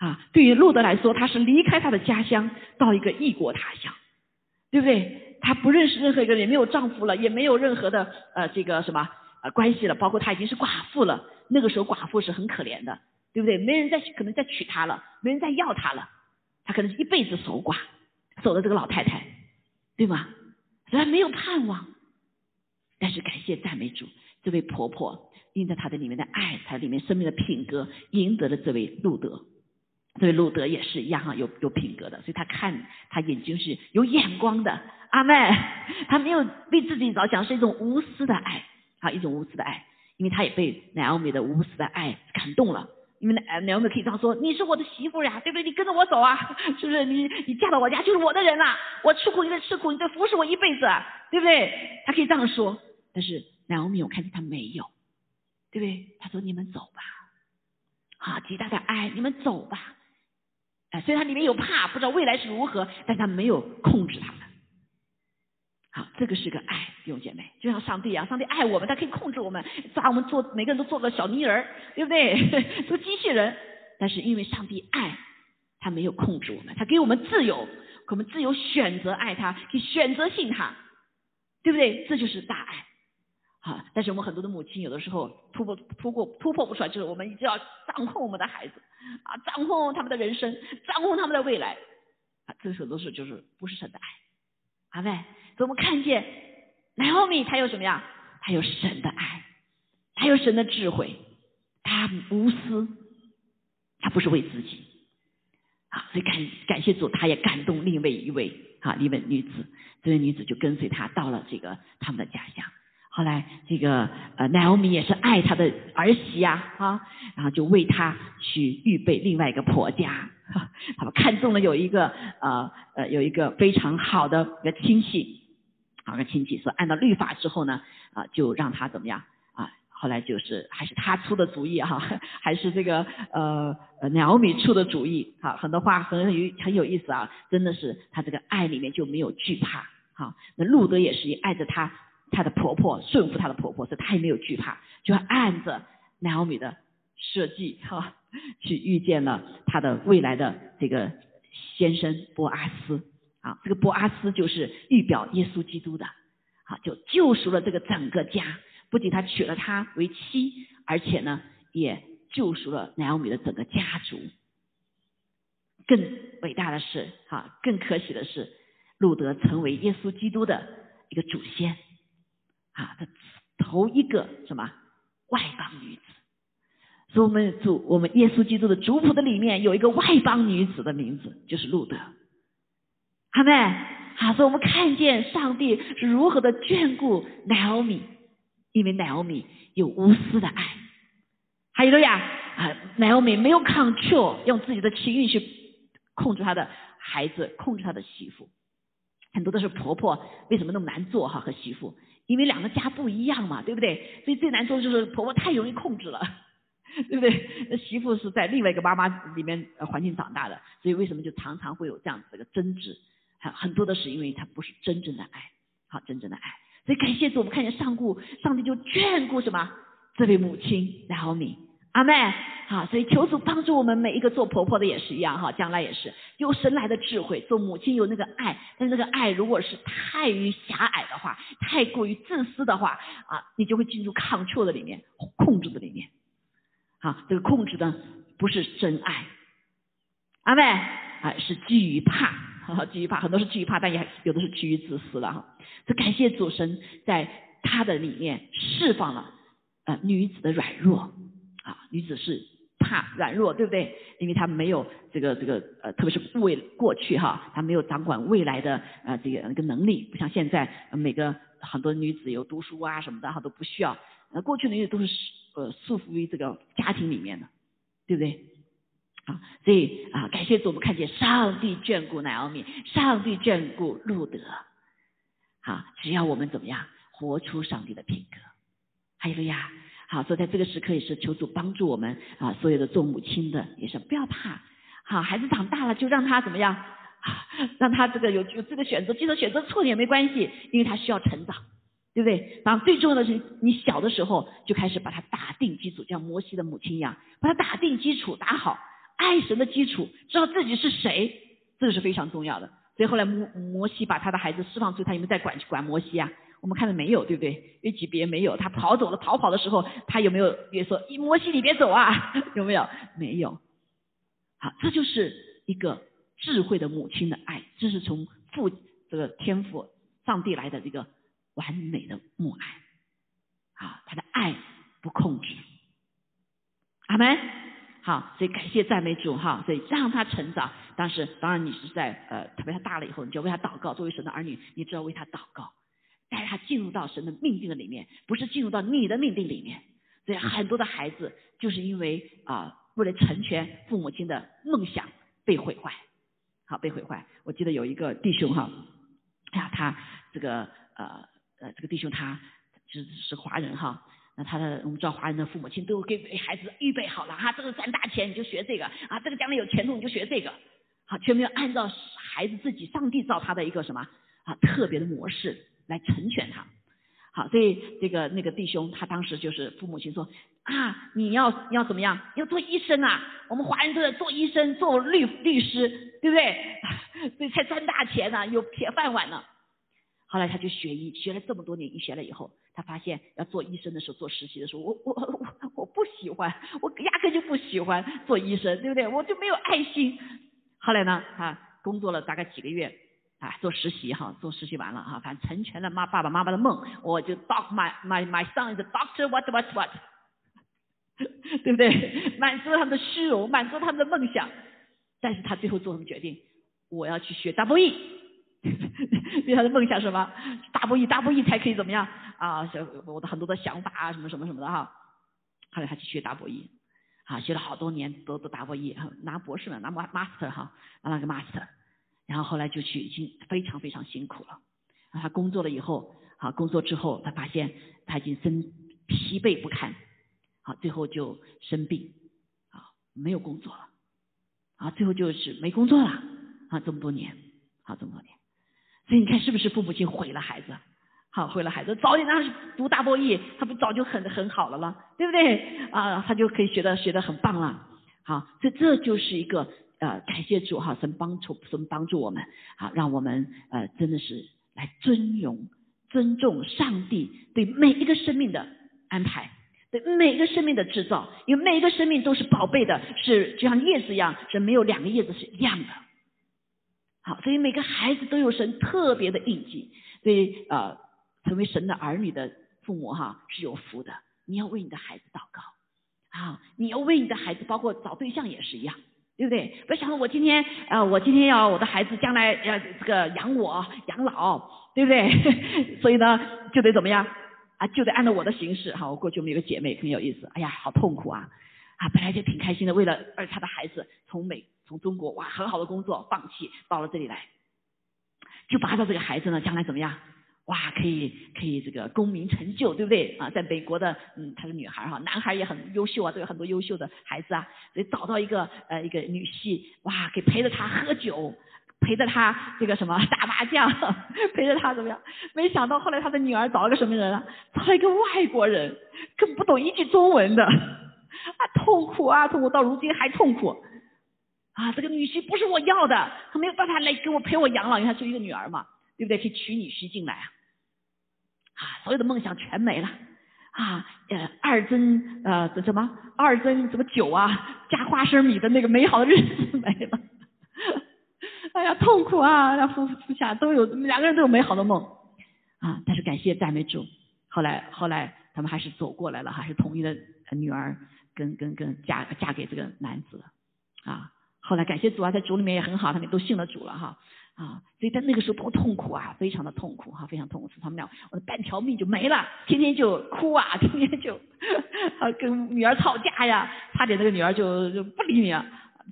[SPEAKER 1] 啊，对于路德来说，他是离开他的家乡，到一个异国他乡，对不对？他不认识任何一个人，也没有丈夫了，也没有任何的呃这个什么呃关系了，包括他已经是寡妇了。那个时候寡妇是很可怜的，对不对？没人再可能再娶她了，没人再要她了，她可能是一辈子守寡，守了这个老太太，对吗？虽然没有盼望，但是感谢赞美主，这位婆婆因着她的里面的爱，她里面生命的品格，赢得了这位路德。所以路德也是一样哈，有有品格的，所以他看他眼睛是有眼光的。阿妹，他没有为自己着想，是一种无私的爱，啊，一种无私的爱，因为他也被奈奥米的无私的爱感动了。因为奈奈奥米可以这样说：“你是我的媳妇呀，对不对？你跟着我走啊，是不是？你你嫁到我家就是我的人了。我吃苦你得吃苦，你得服侍我一辈子，对不对？”他可以这样说。但是奈奥米，我看见他没有，对不对？他说：“你们走吧，啊，极大的爱，你们走吧。”哎，虽然里面有怕，不知道未来是如何，但他没有控制他们。好，这个是个爱，弟兄姐妹，就像上帝一样，上帝爱我们，他可以控制我们，抓我们做每个人都做个小泥人，对不对？做机器人。但是因为上帝爱，他没有控制我们，他给我们自由，我们自由选择爱他，可以选择信他，对不对？这就是大爱。好，但是我们很多的母亲有的时候突破突破突破不出来，就是我们一直要掌控我们的孩子啊，掌控他们的人生，掌控他们的未来。啊，这时候都是就是不是神的爱，阿妹，所以我们看见南奥米他有什么呀？他有神的爱，他有神的智慧，他无私，他不是为自己。啊，所以感感谢主，他也感动另外一位啊一位女子，这位女子就跟随他到了这个他们的家乡。后来，这个呃，奈欧米也是爱她的儿媳呀，啊，然后就为她去预备另外一个婆家，哈他们看中了有一个呃呃有一个非常好的一个亲戚，好个亲戚说按照律法之后呢，啊，就让他怎么样啊？后来就是还是他出的主意哈，还是这个呃呃奈欧米出的主意，好，很多话很有很有意思啊，真的是他这个爱里面就没有惧怕，好，那路德也是爱着他。她的婆婆顺服她的婆婆，所以她也没有惧怕，就按着奈奥米的设计哈，去遇见了她的未来的这个先生波阿斯啊，这个波阿斯就是预表耶稣基督的，好就救赎了这个整个家，不仅他娶了她为妻，而且呢也救赎了奈奥米的整个家族。更伟大的是哈，更可喜的是路德成为耶稣基督的一个祖先。啊，的头一个什么外邦女子，所以我们主我们耶稣基督的族谱的里面有一个外邦女子的名字，就是路德。好没？好，所以我们看见上帝是如何的眷顾奈奥米，因为奈奥米有无私的爱。还有个呀，啊，奈奥米没有 control，用自己的情欲去控制他的孩子，控制他的媳妇。很多都是婆婆为什么那么难做哈和媳妇？因为两个家不一样嘛，对不对？所以最难受就是婆婆太容易控制了，对不对？媳妇是在另外一个妈妈里面环境长大的，所以为什么就常常会有这样子的争执？很很多的是因为她不是真正的爱，好真正的爱。所以感谢主，我们看见上顾上帝就眷顾什么这位母亲然后你。阿妹，好，所以求主帮助我们每一个做婆婆的也是一样哈，将来也是有神来的智慧，做母亲有那个爱，但是那个爱如果是太于狭隘的话，太过于自私的话啊，你就会进入抗 l 的里面，控制的里面，好，这个控制的不是真爱，阿妹啊，是基于怕，基于怕，很多是基于怕，但也有的是基于自私了哈。这感谢主神在他的里面释放了呃女子的软弱。啊，女子是怕软弱，对不对？因为她没有这个这个呃，特别是未过去哈，她没有掌管未来的呃这个那个能力，不像现在每个很多女子有读书啊什么的哈都不需要。呃，过去的女子都是呃束缚于这个家庭里面的，对不对？啊，所以啊，感谢主，我们看见上帝眷顾乃奥米，上帝眷顾路德。好，只要我们怎么样活出上帝的品格，还有个呀。好，所以在这个时刻也是求主帮助我们啊，所有的做母亲的也是不要怕。好，孩子长大了就让他怎么样，让他这个有有这个选择，即使选择错了也没关系，因为他需要成长，对不对？然后最重要的是，你小的时候就开始把他打定基础，像摩西的母亲一样，把他打定基础，打好爱神的基础，知道自己是谁，这个是非常重要的。所以后来摩摩西把他的孩子释放出，他有没有再管管摩西啊？我们看到没有，对不对？约基别没有，他跑走了，逃跑的时候，他有没有也说摩西你别走啊？有没有？没有。好，这就是一个智慧的母亲的爱，这是从父这个天赋上帝来的这个完美的母爱。啊，他的爱不控制。阿门。好，所以感谢赞美主哈，所以让他成长。但是当然你是在呃，特别他大了以后，你就为他祷告。作为神的儿女，你知道为他祷告。带他进入到神的命定的里面，不是进入到你的命定里面。所以很多的孩子就是因为啊，为了成全父母亲的梦想被毁坏，好被毁坏。我记得有一个弟兄哈，哎呀，他这个呃呃这个弟兄他是是华人哈，那他的我们知道华人的父母亲都给孩子预备好了哈，这个赚大钱你就学这个啊，这个将来有前途你就学这个，好，却没有按照孩子自己上帝造他的一个什么啊特别的模式。来成全他，好，所以这个那个弟兄他当时就是父母亲说啊，你要要怎么样？要做医生啊？我们华人都在做医生、做律律师，对不对？所以才赚大钱呢，有铁饭碗呢。后来他就学医，学了这么多年医学了以后，他发现要做医生的时候，做实习的时候，我我我我不喜欢，我压根就不喜欢做医生，对不对？我就没有爱心。后来呢，他工作了大概几个月。啊，做实习哈，做实习完了哈，反正成全了妈爸爸妈妈的梦，我就 doc my my my son is a doctor what what what，对不对？满足他们的虚荣，满足他们的梦想，但是他最后做什么决定？我要去学 double E，对他的梦想什么？double E double E 才可以怎么样啊？我的很多的想法啊，什么什么什么的哈。后来他去学 double E，啊，学了好多年都都 double E，拿博士了，拿 master 哈，拿了个 master。然后后来就去，已经非常非常辛苦了。他工作了以后，好工作之后，他发现他已经身疲惫不堪，好最后就生病，啊没有工作了，啊最后就是没工作了，啊这么多年，好这么多年，所以你看是不是父母亲毁了孩子？好毁了孩子，早点让他读大博弈，他不早就很很好了了，对不对？啊他就可以学的学的很棒了。好，所以这就是一个。呃，感谢主哈，神帮助神帮助我们，好，让我们呃真的是来尊荣、尊重上帝对每一个生命的安排，对每一个生命的制造，因为每一个生命都是宝贝的，是就像叶子一样，是没有两个叶子是一样的。好，所以每个孩子都有神特别的印记，所以呃，成为神的儿女的父母哈是有福的。你要为你的孩子祷告，啊，你要为你的孩子，包括找对象也是一样。对不对？不要想我今天啊，我今天要我的孩子将来要这个养我养老，对不对？所以呢，就得怎么样啊？就得按照我的形式哈。我过去我们有个姐妹很有意思，哎呀，好痛苦啊！啊，本来就挺开心的，为了儿她的孩子从美从中国哇很好的工作放弃到了这里来，就把他这个孩子呢将来怎么样？哇，可以可以这个功名成就，对不对啊？在美国的，嗯，她是女孩哈，男孩也很优秀啊，都有很多优秀的孩子啊，所以找到一个呃一个女婿，哇，给陪着他喝酒，陪着他这个什么打麻将，陪着他怎么样？没想到后来他的女儿找了个什么人啊？找了一个外国人，根本不懂一句中文的，啊，痛苦啊，痛苦到如今还痛苦，啊，这个女婿不是我要的，他没有办法来给我陪我养老，因为他是一个女儿嘛，对不对？可以娶女婿进来啊。啊，所有的梦想全没了，啊，呃，二针呃，这什么二针什么酒啊，加花生米的那个美好的日子没了，哎呀，痛苦啊！那夫夫妻都有两个人都有美好的梦，啊，但是感谢赞美主，后来后来他们还是走过来了，还是同意了女儿跟跟跟嫁嫁给这个男子，啊，后来感谢主啊，在主里面也很好，他们都信了主了哈。啊，所以在那个时候多痛苦啊，非常的痛苦哈，非常痛苦。他们俩，我的半条命就没了，天天就哭啊，天天就啊跟女儿吵架呀，差点那个女儿就就不理你啊，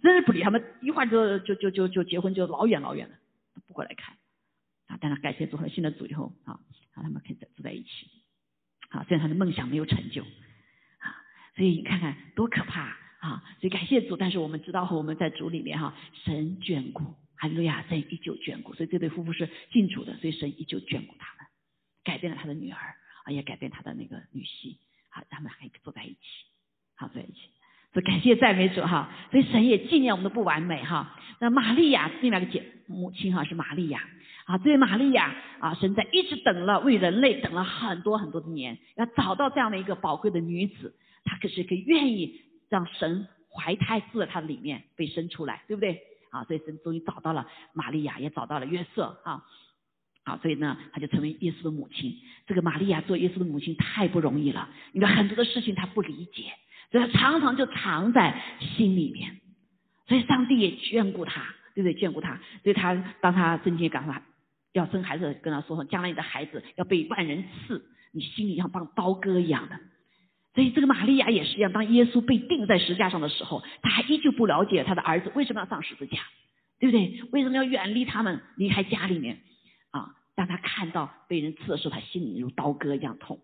[SPEAKER 1] 真是不理他们，一会儿就就就就就结婚就老远老远的不过来看啊。但是感谢主和信了主以后啊，让他们可以住在一起啊，虽然他的梦想没有成就啊，所以你看看多可怕啊！所以感谢主，但是我们知道和我们在主里面哈，神眷顾。哈利路亚，神依旧眷顾，所以这对夫妇是信主的，所以神依旧眷顾他们，改变了他的女儿，啊，也改变他的那个女婿，好，他们还坐在一起，好坐在一起，所以感谢赞美主哈，所以神也纪念我们的不完美哈。那玛利亚另外一个姐母亲哈是玛利亚啊，这位玛利亚啊，神在一直等了为人类等了很多很多的年，要找到这样的一个宝贵的女子，她可是可以愿意让神怀胎自在她的里面被生出来，对不对？啊，所以神终于找到了玛利亚，也找到了约瑟啊，好，所以呢，他就成为耶稣的母亲。这个玛利亚做耶稣的母亲太不容易了，因为很多的事情她不理解，所以她常常就藏在心里面。所以上帝也眷顾她，对不对？眷顾她，所以她当她圣经告诉她要生孩子，跟她说说，将来你的孩子要被万人刺，你心里像当刀割一样的。所以这个玛利亚也是一样，当耶稣被钉在石架上的时候，他还依旧不了解他的儿子为什么要上十字架，对不对？为什么要远离他们，离开家里面？啊，当他看到被人刺的时候，他心里如刀割一样痛。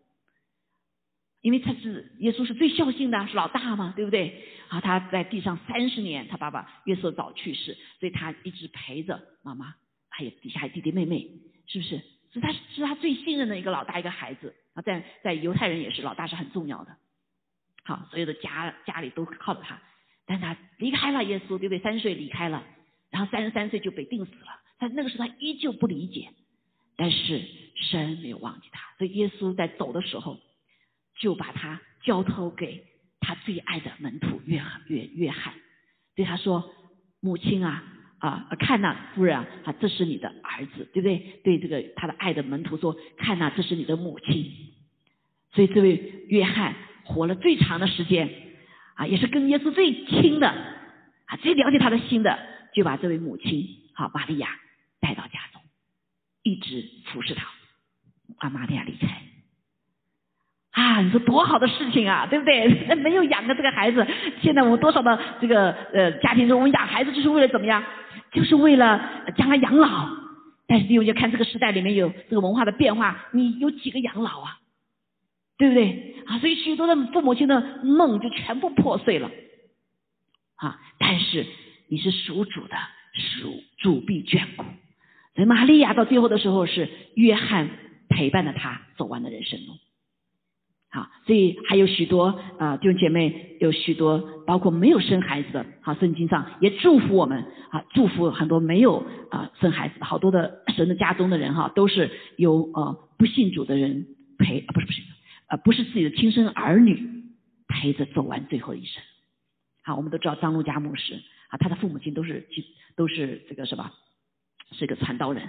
[SPEAKER 1] 因为他是耶稣是最孝心的，是老大嘛，对不对？啊，他在地上三十年，他爸爸约瑟早去世，所以他一直陪着妈妈，还有底下弟弟妹妹，是不是？所以他是他最信任的一个老大，一个孩子。啊，在在犹太人也是老大是很重要的。好，所有的家家里都靠着他，但他离开了耶稣，对不对？三岁离开了，然后三十三岁就被钉死了。他那个时候他依旧不理解，但是神没有忘记他，所以耶稣在走的时候就把他交托给他最爱的门徒约翰约约翰，对他说：“母亲啊啊，看呐，夫人啊，这是你的儿子，对不对？对这个他的爱的门徒说，看呐，这是你的母亲。所以这位约翰。”活了最长的时间，啊，也是跟耶稣最亲的，啊，最了解他的心的，就把这位母亲，好，玛利亚带到家中，一直服侍他，啊，玛利亚离开，啊，你说多好的事情啊，对不对？没有养的这个孩子，现在我们多少的这个呃家庭中，我们养孩子就是为了怎么样？就是为了将来养老。但是弟兄看这个时代里面有这个文化的变化，你有几个养老啊？对不对啊？所以许多的父母亲的梦就全部破碎了啊！但是你是属主的，属主必眷顾。所以玛利亚到最后的时候是约翰陪伴着他走完的人生路。好，所以还有许多啊弟兄姐妹，有许多包括没有生孩子的，好圣经上也祝福我们啊，祝福很多没有啊生孩子的好多的神的家中的人哈，都是由呃不信主的人陪啊，不是不是。不是自己的亲生儿女陪着走完最后一生。好，我们都知道张路家牧师啊，他的父母亲都是都是这个是吧？是一个传道人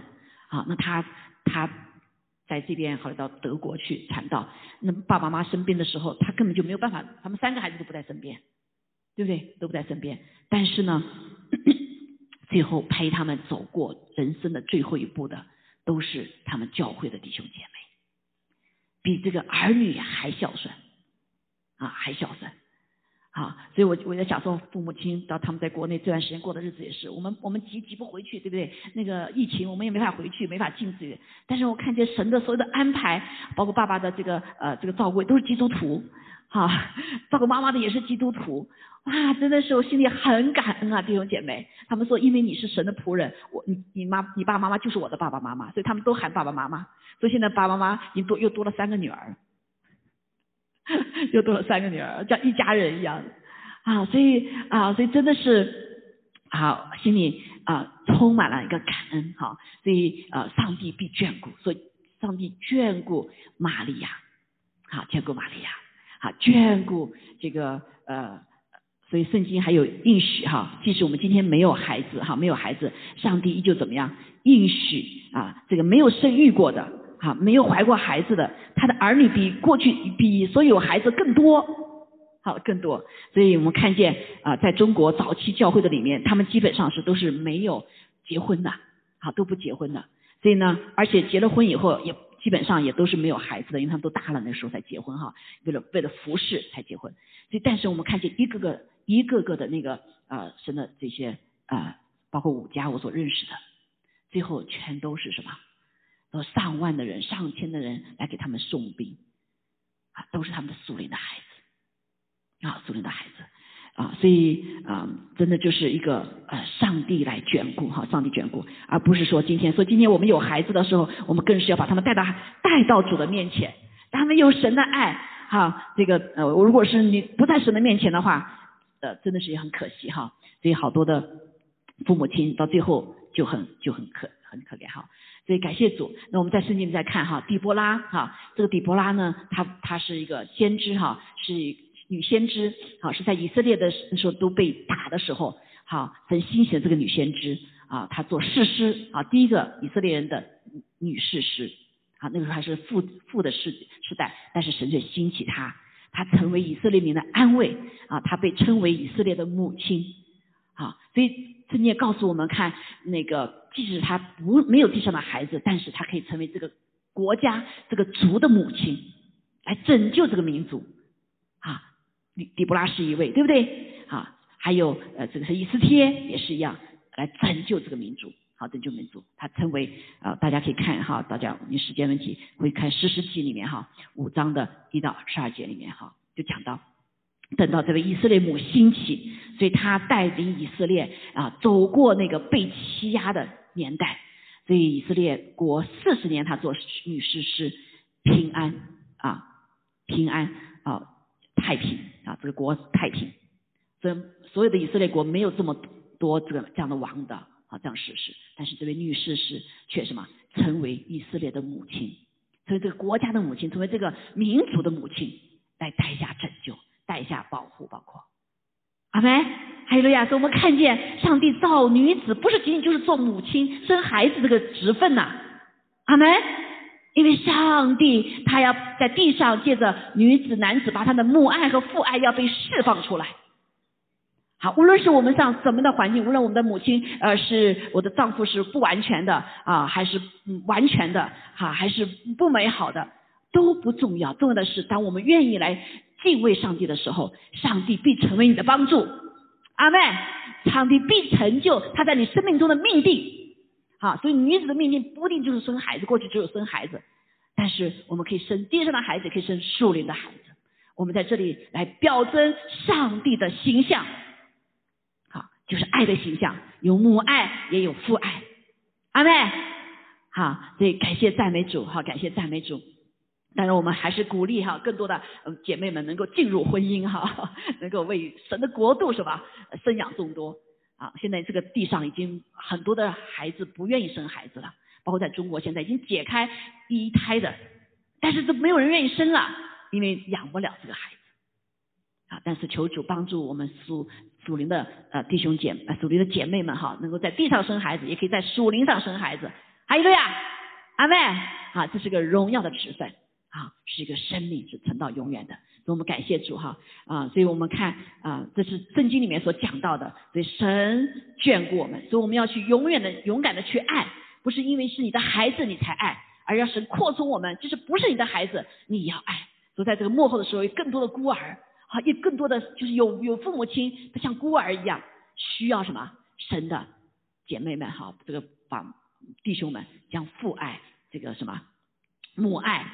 [SPEAKER 1] 啊。那他他在这边后来到德国去传道，那爸爸妈妈生病的时候，他根本就没有办法，他们三个孩子都不在身边，对不对？都不在身边。但是呢，最后陪他们走过人生的最后一步的，都是他们教会的弟兄姐妹。比这个儿女还孝顺啊，还孝顺啊！所以我我在想说，父母亲到他们在国内这段时间过的日子也是，我们我们急急不回去，对不对？那个疫情我们也没法回去，没法进去。但是我看见神的所有的安排，包括爸爸的这个呃这个照顾都是基督徒，哈，照顾妈妈的也是基督徒。哇，真的是我心里很感恩啊，弟兄姐妹。他们说，因为你是神的仆人，我你你妈你爸爸妈妈就是我的爸爸妈妈，所以他们都喊爸爸妈妈。所以现在爸爸妈妈已经多又多了三个女儿，又多了三个女儿，像一家人一样啊。所以啊，所以真的是啊，心里啊充满了一个感恩哈。所以啊，上帝必眷顾，所以上帝眷顾玛利亚，好眷顾玛利亚，好眷顾这个呃。所以圣经还有应许哈，即使我们今天没有孩子哈，没有孩子，上帝依旧怎么样应许啊？这个没有生育过的哈，没有怀过孩子的，他的儿女比过去比所有孩子更多，好更多。所以我们看见啊，在中国早期教会的里面，他们基本上是都是没有结婚的，好都不结婚的。所以呢，而且结了婚以后，也基本上也都是没有孩子的，因为他们都大了那时候才结婚哈，为了为了服侍才结婚。所以，但是我们看见一个个。一个个的那个呃神的这些啊，包括五家我所认识的，最后全都是什么？都上万的人、上千的人来给他们送殡啊，都是他们的属灵的孩子啊，属灵的孩子啊，所以啊，真的就是一个呃上帝来眷顾哈，上帝眷顾，而不是说今天说今天我们有孩子的时候，我们更是要把他们带到带到主的面前，他们有神的爱哈，这个呃，如果是你不在神的面前的话。呃，真的是也很可惜哈。所以好多的父母亲到最后就很就很可很可怜哈。所以感谢主。那我们在圣经里再看哈，底波拉哈，这个底波拉呢，他他是一个先知哈，是一女先知，好是在以色列的时候都被打的时候，好很欣喜的这个女先知啊，她做士师啊，第一个以色列人的女士师啊，那个时候还是父父的世时代，但是神就兴起她，她成为以色列民的安慰啊，她被称为以色列的母亲啊，所以。圣经也告诉我们，看那个，即使她不没有地上的孩子，但是她可以成为这个国家这个族的母亲，来拯救这个民族。底布拉是一位，对不对？啊，还有呃，这个是以斯帖也是一样，来拯救这个民族，好拯救民族。他称为啊，大家可以看哈，大家因时间问题会看诗诗记里面哈，五章的一到十二节里面哈，就讲到。等到这位以色列母兴起，所以他带领以色列啊走过那个被欺压的年代，所以以色列国四十年他做女士是平安啊平安啊太平啊这个国太平，所以所有的以色列国没有这么多这个这样的王的啊这样事实，但是这位女士是却什么成为以色列的母亲，成为这个国家的母亲，成为这个民族的母亲来带下拯救。带下保护，包括阿门。还有路亚说，我们看见上帝造女子，不是仅仅就是做母亲、生孩子这个职分呐。阿门。因为上帝他要在地上借着女子、男子，把他的母爱和父爱要被释放出来。好，无论是我们上怎么的环境，无论我们的母亲呃是我的丈夫是不完全的啊，还是完全的哈，还是不美好的，都不重要。重要的是，当我们愿意来。敬畏上帝的时候，上帝必成为你的帮助。阿妹。上帝必成就他在你生命中的命定。啊，所以女子的命定不一定就是生孩子，过去只有生孩子，但是我们可以生地上的孩子，可以生树林的孩子。我们在这里来表征上帝的形象。好，就是爱的形象，有母爱，也有父爱。阿妹，好，所以感谢赞美主，好，感谢赞美主。但是我们还是鼓励哈，更多的姐妹们能够进入婚姻哈，能够为神的国度是吧，生养众多啊。现在这个地上已经很多的孩子不愿意生孩子了，包括在中国现在已经解开第一胎的，但是都没有人愿意生了，因为养不了这个孩子啊。但是求主帮助我们属属灵的呃弟兄姐呃属灵的姐妹们哈，能够在地上生孩子，也可以在属灵上生孩子。还有一个呀，阿妹啊，这是个荣耀的职分。啊，是一个生命是存到永远的，所以我们感谢主哈啊，所以我们看啊，这是圣经里面所讲到的，所以神眷顾我们，所以我们要去永远的勇敢的去爱，不是因为是你的孩子你才爱，而要神扩充我们，就是不是你的孩子你要爱。所以在这个幕后的时候，有更多的孤儿，啊，有更多的就是有有父母亲他像孤儿一样，需要什么神的姐妹们哈，这个把弟兄们将父爱这个什么母爱。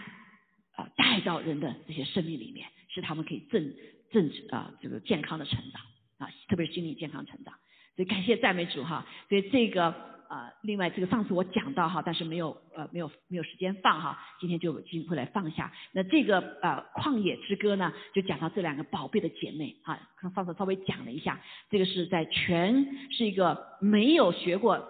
[SPEAKER 1] 带到人的这些生命里面，使他们可以正正啊这个健康的成长啊，特别是心理健康成长。所以感谢赞美主哈。所以这个啊，另外这个上次我讲到哈，但是没有呃没有没有时间放哈，今天就机会来放下。那这个呃旷野之歌呢，就讲到这两个宝贝的姐妹哈，上次稍微讲了一下，这个是在全是一个没有学过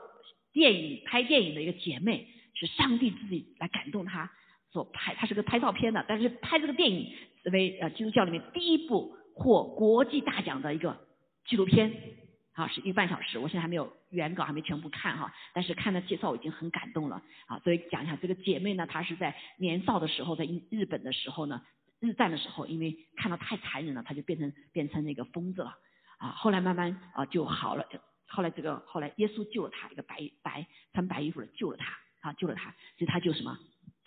[SPEAKER 1] 电影拍电影的一个姐妹，是上帝自己来感动她。所拍，它是个拍照片的，但是拍这个电影为呃基督教里面第一部获国际大奖的一个纪录片，啊，是一个半小时，我现在还没有原稿，还没全部看哈，但是看了介绍我已经很感动了啊，所以讲一下这个姐妹呢，她是在年少的时候在日本的时候呢，日战的时候，因为看到太残忍了，她就变成变成那个疯子了啊，后来慢慢啊就好了，后来这个后来耶稣救了她，一个白白穿白衣服的救了她啊救了她，所以她就什么？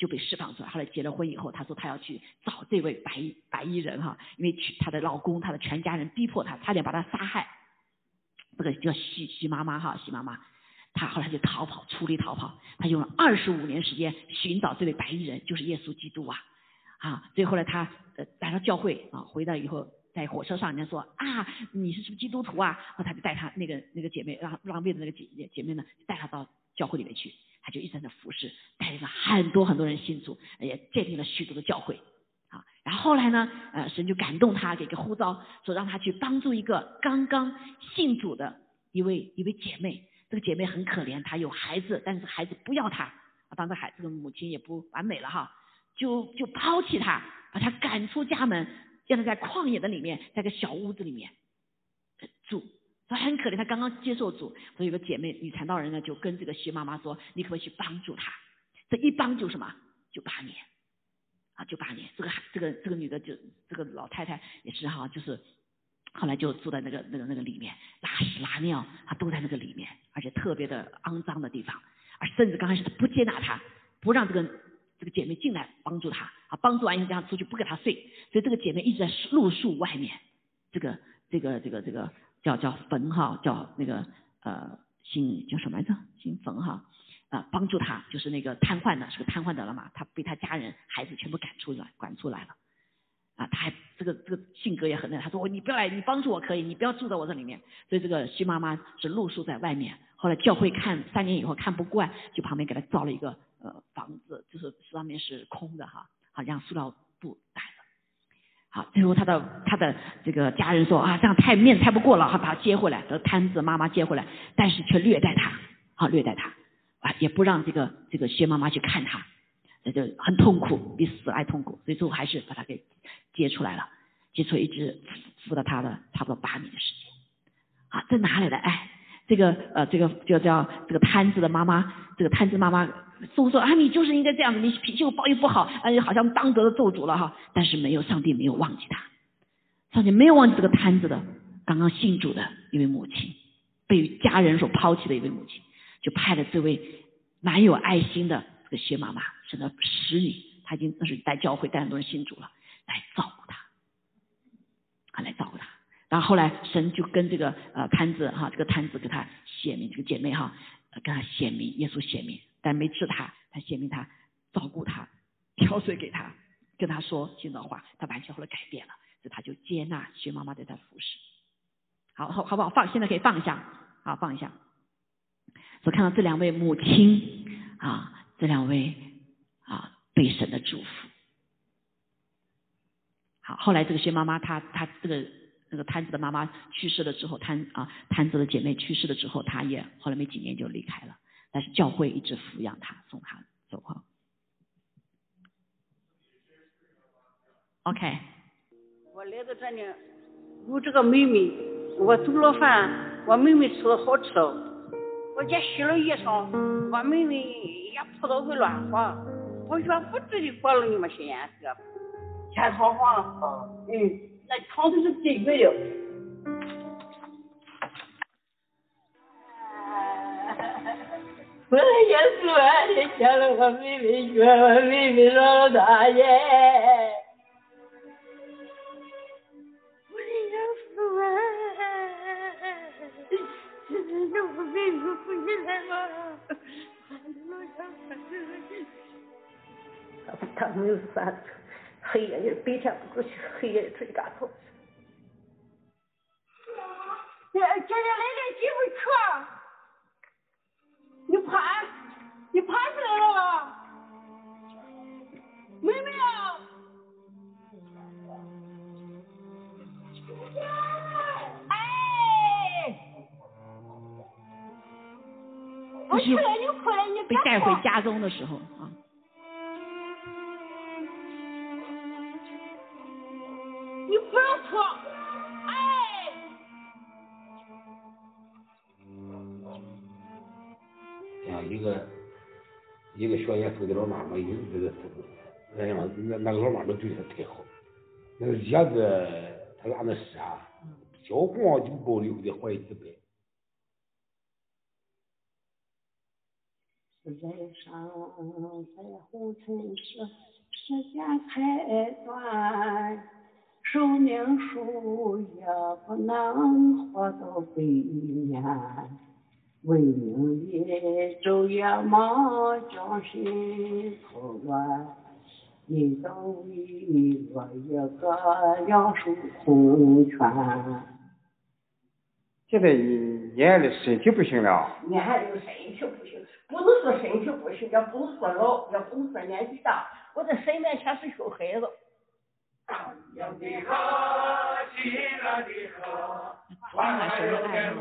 [SPEAKER 1] 就被释放出来。后来结了婚以后，她说她要去找这位白衣白衣人哈，因为娶她的老公、她的全家人逼迫她，差点把她杀害。这个叫徐徐妈妈哈，徐妈妈，她后来就逃跑，出离逃跑。她用了二十五年时间寻找这位白衣人，就是耶稣基督啊啊！所以后来她呃来到教会啊，回到以后在火车上人家说啊，你是是不基督徒啊？然后他就带她那个那个姐妹，让让位的那个姐姐姐妹呢，带她到教会里面去。他就一直在服侍，带领了很多很多人信主，也建立了许多的教会啊。然后后来呢，呃，神就感动他，给个呼召，说让他去帮助一个刚刚信主的一位一位姐妹。这个姐妹很可怜，她有孩子，但是孩子不要她，当时孩这个母亲也不完美了哈，就就抛弃她，把她赶出家门，让她在旷野的里面，在个小屋子里面住。她很可怜，她刚刚接受主，所以有个姐妹女传道人呢，就跟这个薛妈妈说：“你可不可以去帮助她？”这一帮就什么？就八年。啊，就八年，这个这个这个女的就这个老太太也是哈，就是后来就住在那个那个那个里面，拉屎拉尿，她都在那个里面，而且特别的肮脏的地方，而甚至刚开始她不接纳她，不让这个这个姐妹进来帮助她，啊，帮助完以后让她出去不给她睡，所以这个姐妹一直在露宿外面，这个这个这个这个叫叫坟哈，叫那个呃姓叫什么来着？姓冯哈。啊，帮助他就是那个瘫痪的，是个瘫痪的了嘛？他被他家人、孩子全部赶出来，赶出来了。啊，他还这个这个性格也很那，他说我你不要来，你帮助我可以，你不要住在我这里面。所以这个徐妈妈是露宿在外面。后来教会看三年以后看不惯，就旁边给他造了一个呃房子，就是上面是空的哈，好让塑料布盖的。好，最后他的他的这个家人说啊，这样太面太不过了，好把他接回来，这摊子妈妈接回来，但是却虐待他，好虐待他。啊，也不让这个这个薛妈妈去看他，那就很痛苦，比死还痛苦，所以最后还是把他给接出来了，接出一直服了他的差不多八年的时间。啊，这哪里的爱？这个呃，这个就叫这个摊子的妈妈，这个摊子妈妈似乎说啊，你就是应该这样子，你脾气又暴又不好，哎，好像当得了咒诅了哈。但是没有，上帝没有忘记他，上帝没有忘记这个摊子的刚刚信主的一位母亲，被家人所抛弃的一位母亲。就派了这位蛮有爱心的这个薛妈妈，是个使女，她已经那是带教会带很多人信主了，来照顾她，啊，来照顾她。然后后来神就跟这个呃摊子哈，这个摊子给他显明，这个姐妹哈，跟他显明耶稣显明，但没治他，他显明他照顾他，挑水给他，跟他说心的话，他完全后来改变了，所以他就接纳薛妈妈对他服侍。好好好不好？放现在可以放一下，好放一下。所看到这两位母亲啊，这两位啊被神的祝福。好，后来这个薛妈妈，她她这个这个摊子的妈妈去世了之后，摊啊摊子的姐妹去世了之后，她也后来没几年就离开了，但是教会一直抚养她，送她走哈。OK。
[SPEAKER 3] 我来到这里，有这个妹妹，我做了饭，我妹妹吃的好吃。我家洗了衣裳，我妹妹也扑到会乱晃，我说不至于过了你们些颜色，
[SPEAKER 4] 天堂房，嗯，那床都是几个的。我也说，你见了我妹妹，觉我妹妹老大爷。他没有饭吃，黑夜里白天不出去，黑夜里出去干活。姐姐来点几回吃？你爬，你爬起来了吧？妹妹啊！哎！我起来，你回来，你
[SPEAKER 1] 被带回家中的时候啊。
[SPEAKER 5] 一个小年头的老妈妈，一直在伺候他。哎呀妈，那那个老妈妈对他太好。那个叶子，他拉那屎啊，焦黄就包的有点黄紫白。
[SPEAKER 4] 人生在红尘世，世间太短，寿命数也不能活到百年。为名利，昼夜忙，将心操乱。你都为我一个两手空拳。
[SPEAKER 5] 现在你你的身体不行了。
[SPEAKER 4] 你还有身体不行，不能说身体不行，也不能说老，也不能说年纪大。我在身边全是小孩子。
[SPEAKER 1] 充满神的爱。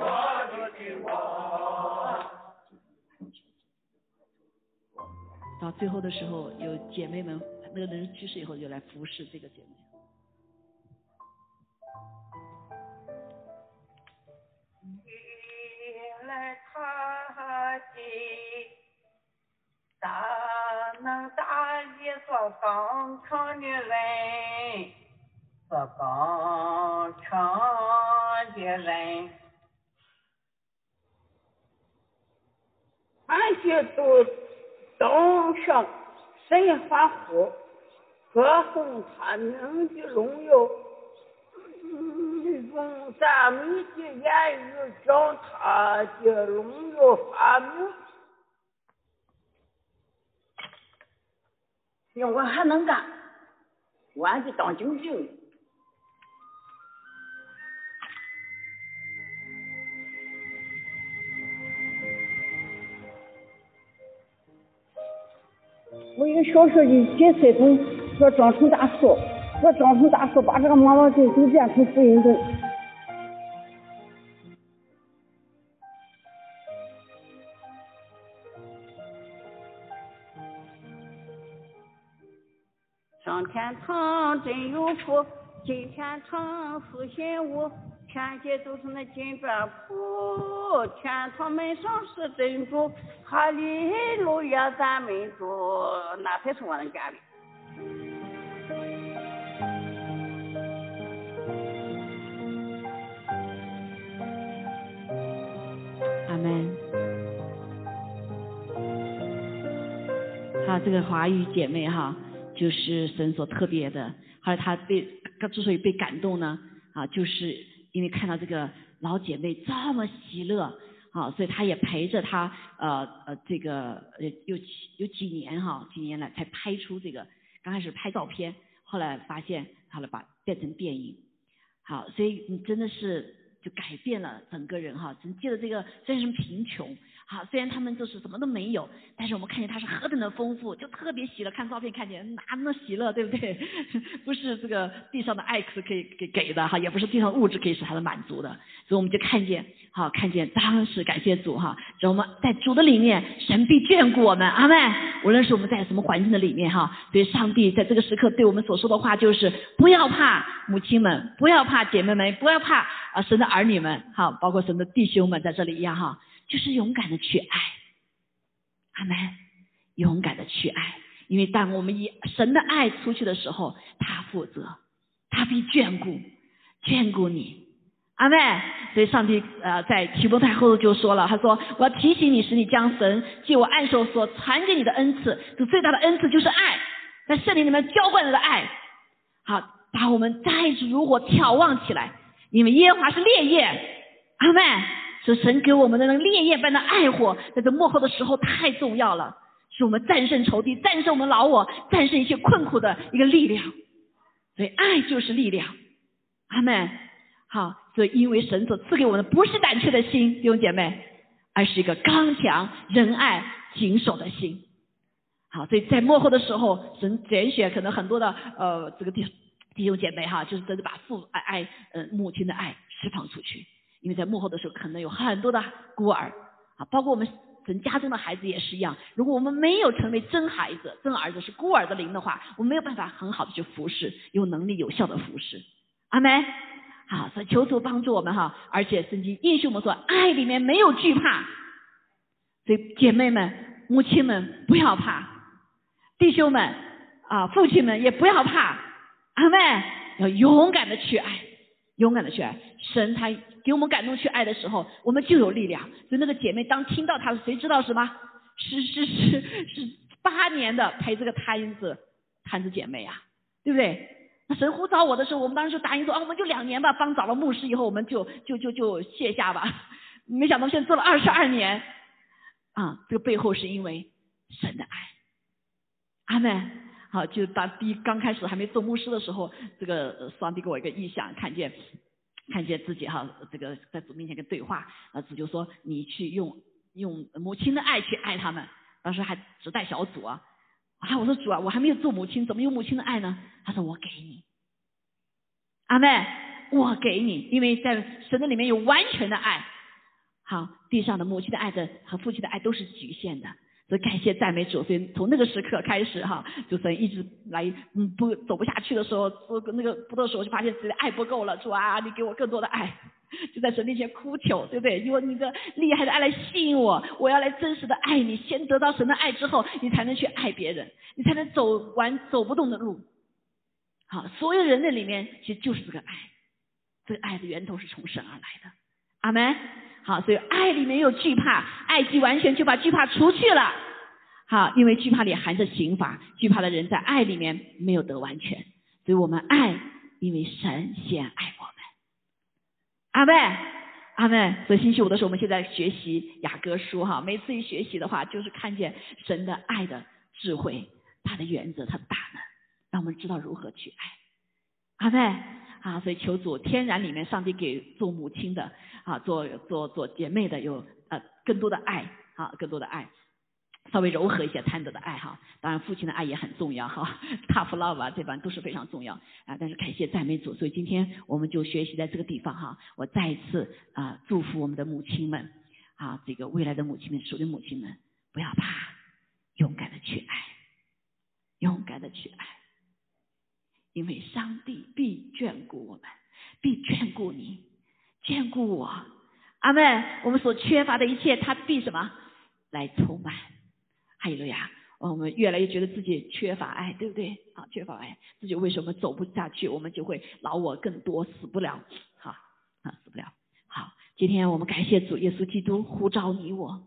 [SPEAKER 1] 到最后的时候，有姐妹们，那个人去世以后，就来服侍这个姐妹。
[SPEAKER 3] 你来他的大能大义做刚强的人，做刚强的人，俺些都登上神华府，歌颂他名的荣耀。用赞美的言语将他的荣耀发明。要我还能干，我还得当警警。我一个小时的解菜桶，要装成大树。我长成大树，把这个毛毛菌都变成福音洞。上天堂真有福，进天堂是信物，天界都是那金砖铺，天堂门上是珍珠，哈利路亚咱们主，那才是我的家里。
[SPEAKER 1] 这个华语姐妹哈，就是神所特别的。后来她被她之所以被感动呢，啊，就是因为看到这个老姐妹这么喜乐，啊，所以她也陪着她，呃呃，这个呃有有几年哈，几年来才拍出这个。刚开始拍照片，后来发现好了，把变成电影。好，所以你真的是就改变了整个人哈。只借着这个虽然贫穷。好，虽然他们就是什么都没有，但是我们看见他是何等的丰富，就特别喜乐。看照片看见哪那么喜乐，对不对？不是这个地上的爱可以给给的哈，也不是地上物质可以使他的满足的。所以我们就看见，好看见当时感谢主哈，让我们在主的里面，神必眷顾我们，阿妹。无论是我们在什么环境的里面哈，所以上帝在这个时刻对我们所说的话就是不要怕，母亲们不要怕，姐妹们不要怕啊，神的儿女们好，包括神的弟兄们在这里一样哈。就是勇敢的去爱，阿门。勇敢的去爱，因为当我们以神的爱出去的时候，他负责，他必眷顾，眷顾你，阿妹。所以上帝呃在提摩太后就说了，他说我要提醒你，使你将神借我按手所传给你的恩赐，这最大的恩赐就是爱，在圣灵里面浇灌了的爱，好把我们再次如火眺望起来，因为耶和华是烈焰，阿妹。是神给我们的那个烈焰般的爱火，在这幕后的时候太重要了，是我们战胜仇敌、战胜我们老我、战胜一切困苦的一个力量。所以爱就是力量，阿妹。好，所以因为神所赐给我们的不是胆怯的心，弟兄姐妹，而是一个刚强、仁爱、谨守的心。好，所以在幕后的时候，神拣选可能很多的呃这个弟弟兄姐妹哈，就是真的把父爱爱呃母亲的爱释放出去。因为在幕后的时候，可能有很多的孤儿啊，包括我们人家中的孩子也是一样。如果我们没有成为真孩子、真儿子，是孤儿的灵的话，我们没有办法很好的去服侍，有能力有效的服侍。阿门。啊，所以求主帮助我们哈。而且圣经应许我们说，爱里面没有惧怕。所以姐妹们、母亲们不要怕，弟兄们啊、父亲们也不要怕。阿妹。要勇敢的去爱，勇敢的去爱。神他。给我们感动去爱的时候，我们就有力量。所以那个姐妹当听到她，谁知道什么？是是是是八年的陪这个摊子摊子姐妹啊，对不对？神呼召我的时候，我们当时就答应说啊，我们就两年吧。帮找了牧师以后，我们就就就就卸下吧。没想到现在做了二十二年啊，这个背后是因为神的爱。阿门。好，就当第刚开始还没做牧师的时候，这个上帝给我一个意象，看见。看见自己哈，这个在主面前跟对话，啊，主就说你去用用母亲的爱去爱他们。当时还只带小组啊，啊，我说主啊，我还没有做母亲，怎么有母亲的爱呢？他说我给你，阿妹，我给你，因为在神的里面有完全的爱。好，地上的母亲的爱的和父亲的爱都是局限的。所以感谢赞美主，所以从那个时刻开始哈，就神一直来，嗯，不走不下去的时候，那个不的时候就发现自己的爱不够了，主啊，你给我更多的爱，就在神面前哭求，对不对？用你的厉害的爱来吸引我，我要来真实的爱你，先得到神的爱之后，你才能去爱别人，你才能走完走不动的路。好，所有人的里面其实就是这个爱，这个爱的源头是从神而来的，阿门。好，所以爱里面有惧怕，爱既完全就把惧怕除去了。好，因为惧怕里含着刑罚，惧怕的人在爱里面没有得完全。所以我们爱，因为神先爱我们。阿妹，阿妹，所以星期五的时候，我们现在学习雅各书哈。每次一学习的话，就是看见神的爱的智慧，他的原则，他的大能，让我们知道如何去爱。阿妹。啊，所以求主天然里面，上帝给做母亲的啊，做做做姐妹的有呃更多的爱啊，更多的爱，稍微柔和一些贪得的爱哈。当然父亲的爱也很重要哈，tough love 啊，这般都是非常重要啊。但是感谢赞美主，所以今天我们就学习在这个地方哈。我再一次啊祝福我们的母亲们啊，这个未来的母亲们，属灵母亲们，不要怕，勇敢的去爱，勇敢的去爱。因为上帝必眷顾我们，必眷顾你，眷顾我，阿妹，我们所缺乏的一切，他必什么来充满？还有了呀，我们越来越觉得自己缺乏爱，对不对？啊，缺乏爱，自己为什么走不下去？我们就会老我更多，死不了，好啊，死不了。好，今天我们感谢主耶稣基督呼召你我，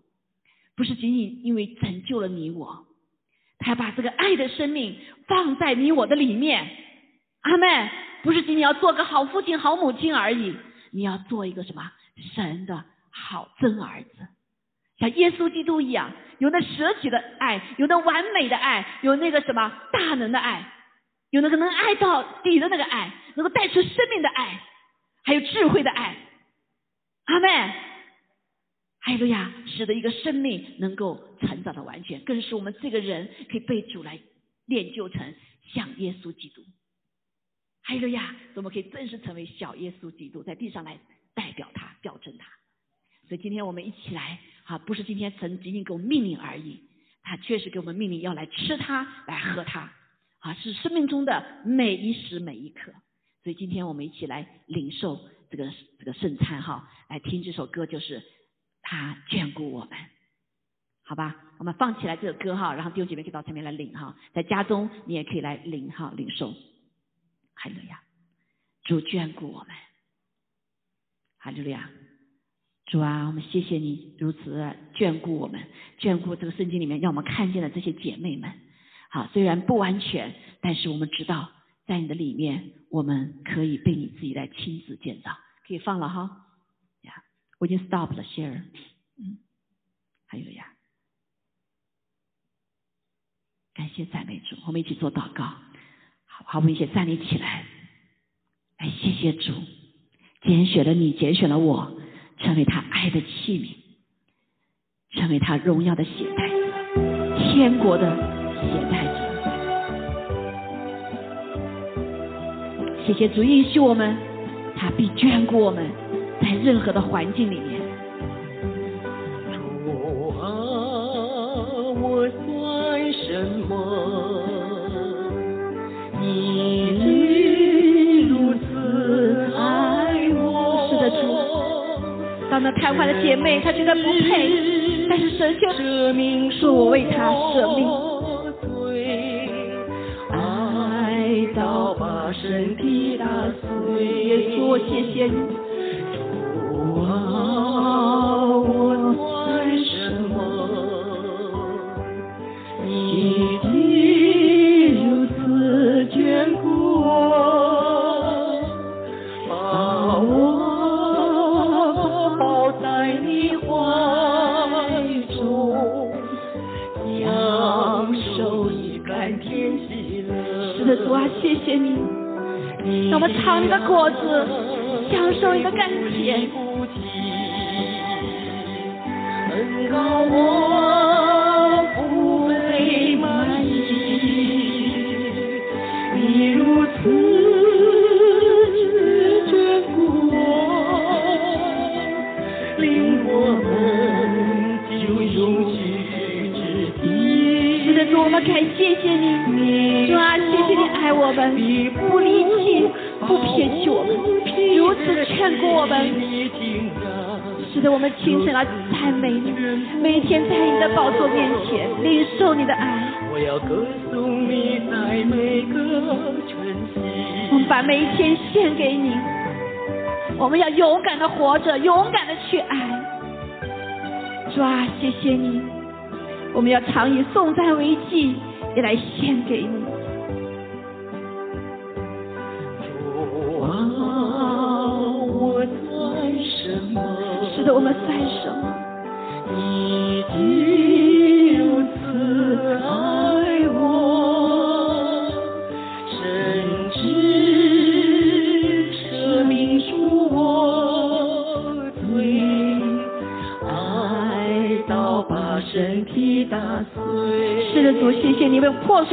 [SPEAKER 1] 不是仅仅因为拯救了你我，他把这个爱的生命放在你我的里面。阿妹，不是仅仅要做个好父亲、好母亲而已，你要做一个什么神的好真儿子，像耶稣基督一样，有那舍己的爱，有那完美的爱，有那个什么大能的爱，有那个能爱到底的那个爱，能够带出生命的爱，还有智慧的爱。阿妹，还有呀，使得一个生命能够成长的完全，更是我们这个人可以被主来练就成像耶稣基督。还有呀，我们可以正式成为小耶稣基督，在地上来代表他、表征他。所以今天我们一起来，啊，不是今天神仅仅给我们命令而已，他确实给我们命令要来吃它、来喝它，啊，是生命中的每一时每一刻。所以今天我们一起来领受这个这个圣餐，哈，来听这首歌，就是他眷顾我们，好吧？我们放起来这首歌哈，然后弟兄姐妹可以到前面来领哈，在家中你也可以来领哈，领受。哈利路亚，主眷顾我们。哈利路亚，主啊，我们谢谢你如此眷顾我们，眷顾这个圣经里面让我们看见的这些姐妹们。好，虽然不完全，但是我们知道在你的里面，我们可以被你自己来亲自建造。可以放了哈，呀，我已经 stop 了 share。嗯，还有呀，感谢赞美主，我们一起做祷告。好，我们一起站立起来，来谢谢主，拣选了你，拣选了我，成为他爱的器皿，成为他荣耀的携带者，天国的携带者。谢谢主应许我们，他必眷顾我们，在任何的环境里那瘫痪的姐妹，她觉得不配，但是神就说：“我为她舍命。”
[SPEAKER 6] 爱到把身体打碎，
[SPEAKER 1] 耶稣，我谢谢你。
[SPEAKER 6] 长的果子，享受你的甘甜。不提能高我不被满
[SPEAKER 1] 意，你如此眷顾我，令我们就永居之地。是的，主，
[SPEAKER 6] 我们感谢你，主啊，谢谢你
[SPEAKER 1] 爱我们。使得我们清晨来赞美你，每天在你的宝座面前领受你的爱。
[SPEAKER 6] 我要歌颂你在每个晨曦。
[SPEAKER 1] 我们把每一天献给你，我们要勇敢的活着，勇敢的去爱。主啊，谢谢你，我们要常以颂赞为祭，也来献给你。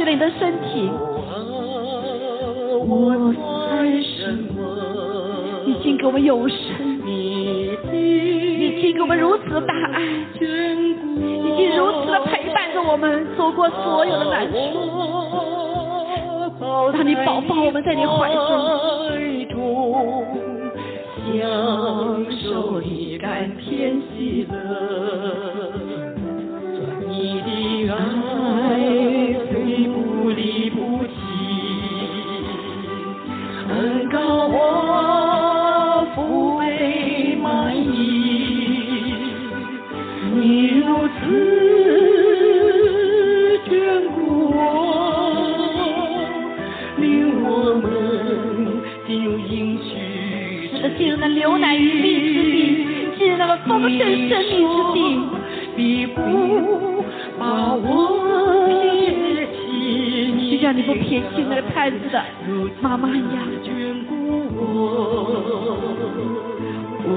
[SPEAKER 6] 你
[SPEAKER 1] 的身体，
[SPEAKER 6] 我算什么？
[SPEAKER 1] 你竟给我们永生，
[SPEAKER 6] 你
[SPEAKER 1] 竟给我们如此的大爱，
[SPEAKER 6] 眷顾
[SPEAKER 1] 你竟如此的陪伴着我们走过所有的难处。让你保抱我们在你怀
[SPEAKER 6] 中，享受你甘甜年轻的
[SPEAKER 1] 孩子的妈妈一样。
[SPEAKER 6] 眷顾我，我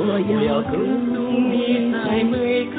[SPEAKER 6] 要歌颂你在每个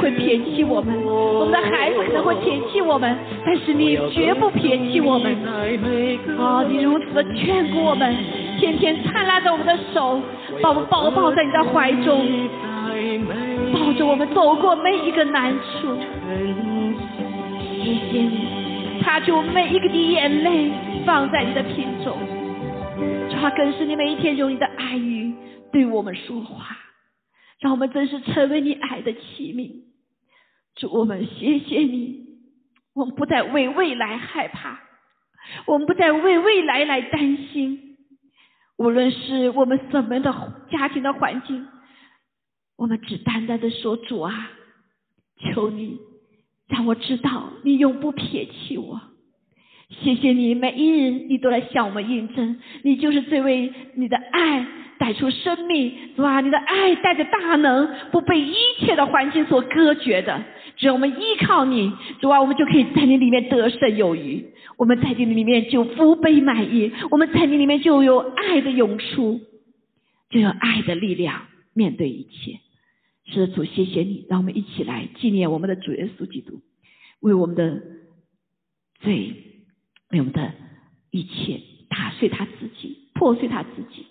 [SPEAKER 1] 会撇弃我们，我们的孩子可能会撇弃我们，但是你绝不撇弃我们。啊，你如此的眷顾我们，天天灿烂着我们的手，把我们抱抱在你的怀中，抱着我们走过每一个难处。谢谢你，擦去我每一个滴眼泪，放在你的瓶中。主啊，更是你每一天用你的爱语对我们说话，让我们真是成为你爱的器皿。主，我们谢谢你，我们不再为未来害怕，我们不再为未来来担心。无论是我们怎么的家庭的环境，我们只单单的说主啊，求你让我知道你永不撇弃我。谢谢你，每一日你都来向我们印证，你就是这位你的爱带出生命，主啊，你的爱带着大能，不被一切的环境所隔绝的。只要我们依靠你，主啊，我们就可以在你里面得胜有余。我们在你里面就福杯满溢，我们在你里面就有爱的涌出，就有爱的力量面对一切。是，主，谢谢你，让我们一起来纪念我们的主耶稣基督，为我们的罪。为我们的一切打碎他自己，破碎他自己，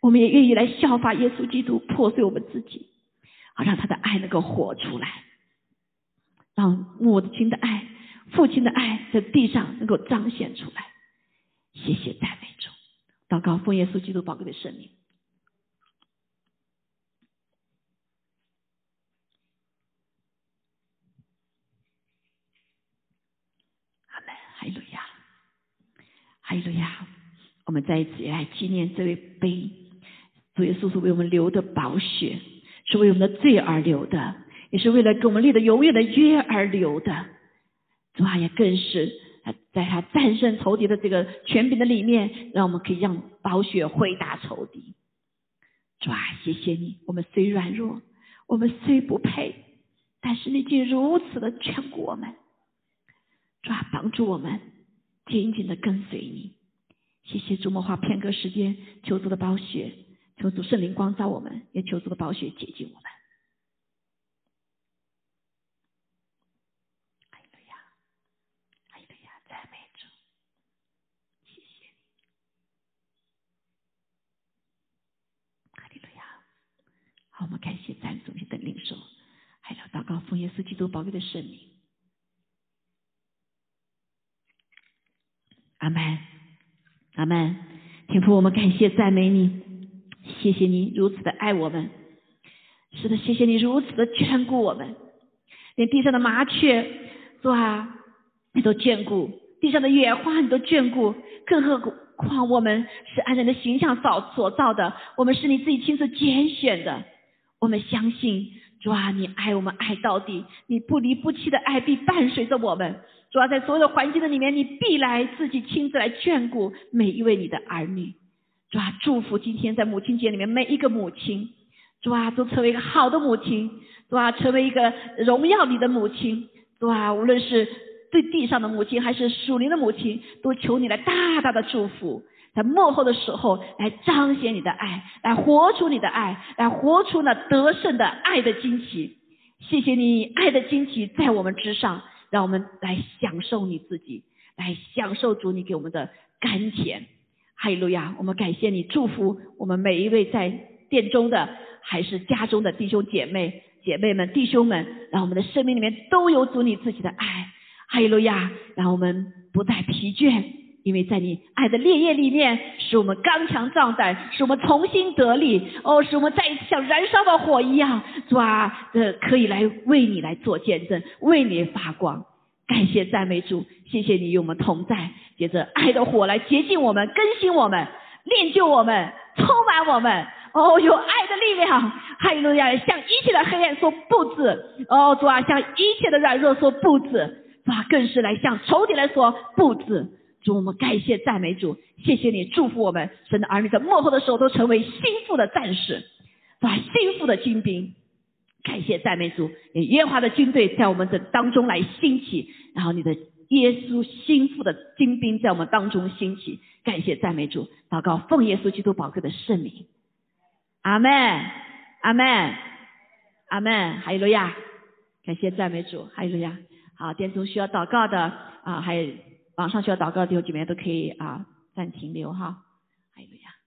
[SPEAKER 1] 我们也愿意来效法耶稣基督，破碎我们自己，好让他的爱能够活出来，让母亲的爱、父亲的爱在地上能够彰显出来。谢谢赞美主，祷告奉耶稣基督宝贵的圣名。阿门，哈利路亚。哈利路亚！我们再一次也来纪念这位杯，主耶稣是为我们流的宝血，是为我们的罪而流的，也是为了给我们立的永远的约而留的。主啊，也更是在他战胜仇敌的这个权柄的里面，让我们可以让宝血回答仇敌。主啊，谢谢你！我们虽软弱，我们虽不配，但是你竟如此的眷顾我们，主啊，帮助我们紧紧的跟随你。谢谢主，莫花片刻时间，求主的宝血，求主圣灵光照我们，也求主的宝血洁净我们。哎呀，哎呀，赞美主，谢谢你，哈利路亚。我们感谢赞主，你的领受，还有祷告奉耶稣基督宝贵的圣名，阿门。阿门，天父，我们感谢赞美你，谢谢你如此的爱我们，是的，谢谢你如此的眷顾我们，连地上的麻雀，主啊，你都眷顾；地上的野花，你都眷顾，更何况我们是按人的形象造所造的，我们是你自己亲自拣选的，我们相信，主啊，你爱我们爱到底，你不离不弃的爱必伴随着我们。主要在所有的环境的里面，你必来自己亲自来眷顾每一位你的儿女。主啊，祝福今天在母亲节里面每一个母亲，主啊，都成为一个好的母亲，主啊，成为一个荣耀你的母亲。主啊，无论是对地上的母亲还是属灵的母亲，都求你来大大的祝福，在幕后的时候来彰显你的爱，来活出你的爱，来活出那得胜的爱的惊奇。谢谢你爱的惊奇在我们之上。让我们来享受你自己，来享受主你给我们的甘甜。哈利路亚！我们感谢你，祝福我们每一位在殿中的还是家中的弟兄姐妹、姐妹们、弟兄们，让我们的生命里面都有主你自己的爱。哈利路亚！让我们不再疲倦，因为在你爱的烈焰里面，使我们刚强壮胆，使我们重新得力。哦，使我们再一次像燃烧的火一样，主啊，呃，可以来为你来做见证，为你发光。感谢赞美主，谢谢你与我们同在。接着爱的火来洁净我们、更新我们、练就我们、充满我们。哦，有爱的力量，哈利路亚！向一切的黑暗说不止。哦，主啊，向一切的软弱说不止。主啊，更是来向仇敌来说不止。主，我们感谢赞美主，谢谢你祝福我们，神的儿女在幕后的时候都成为心腹的战士，把心腹的精兵。感谢赞美主，耶和华的军队在我们的当中来兴起，然后你的耶稣心腹的精兵在我们当中兴起。感谢赞美主，祷告奉耶稣基督宝贵的圣名，阿门，阿门，阿门，哈利路亚！感谢赞美主，哈利路亚！好，殿中需要祷告的啊，还有网上需要祷告的弟兄姐妹都可以啊暂停留哈，还有呀。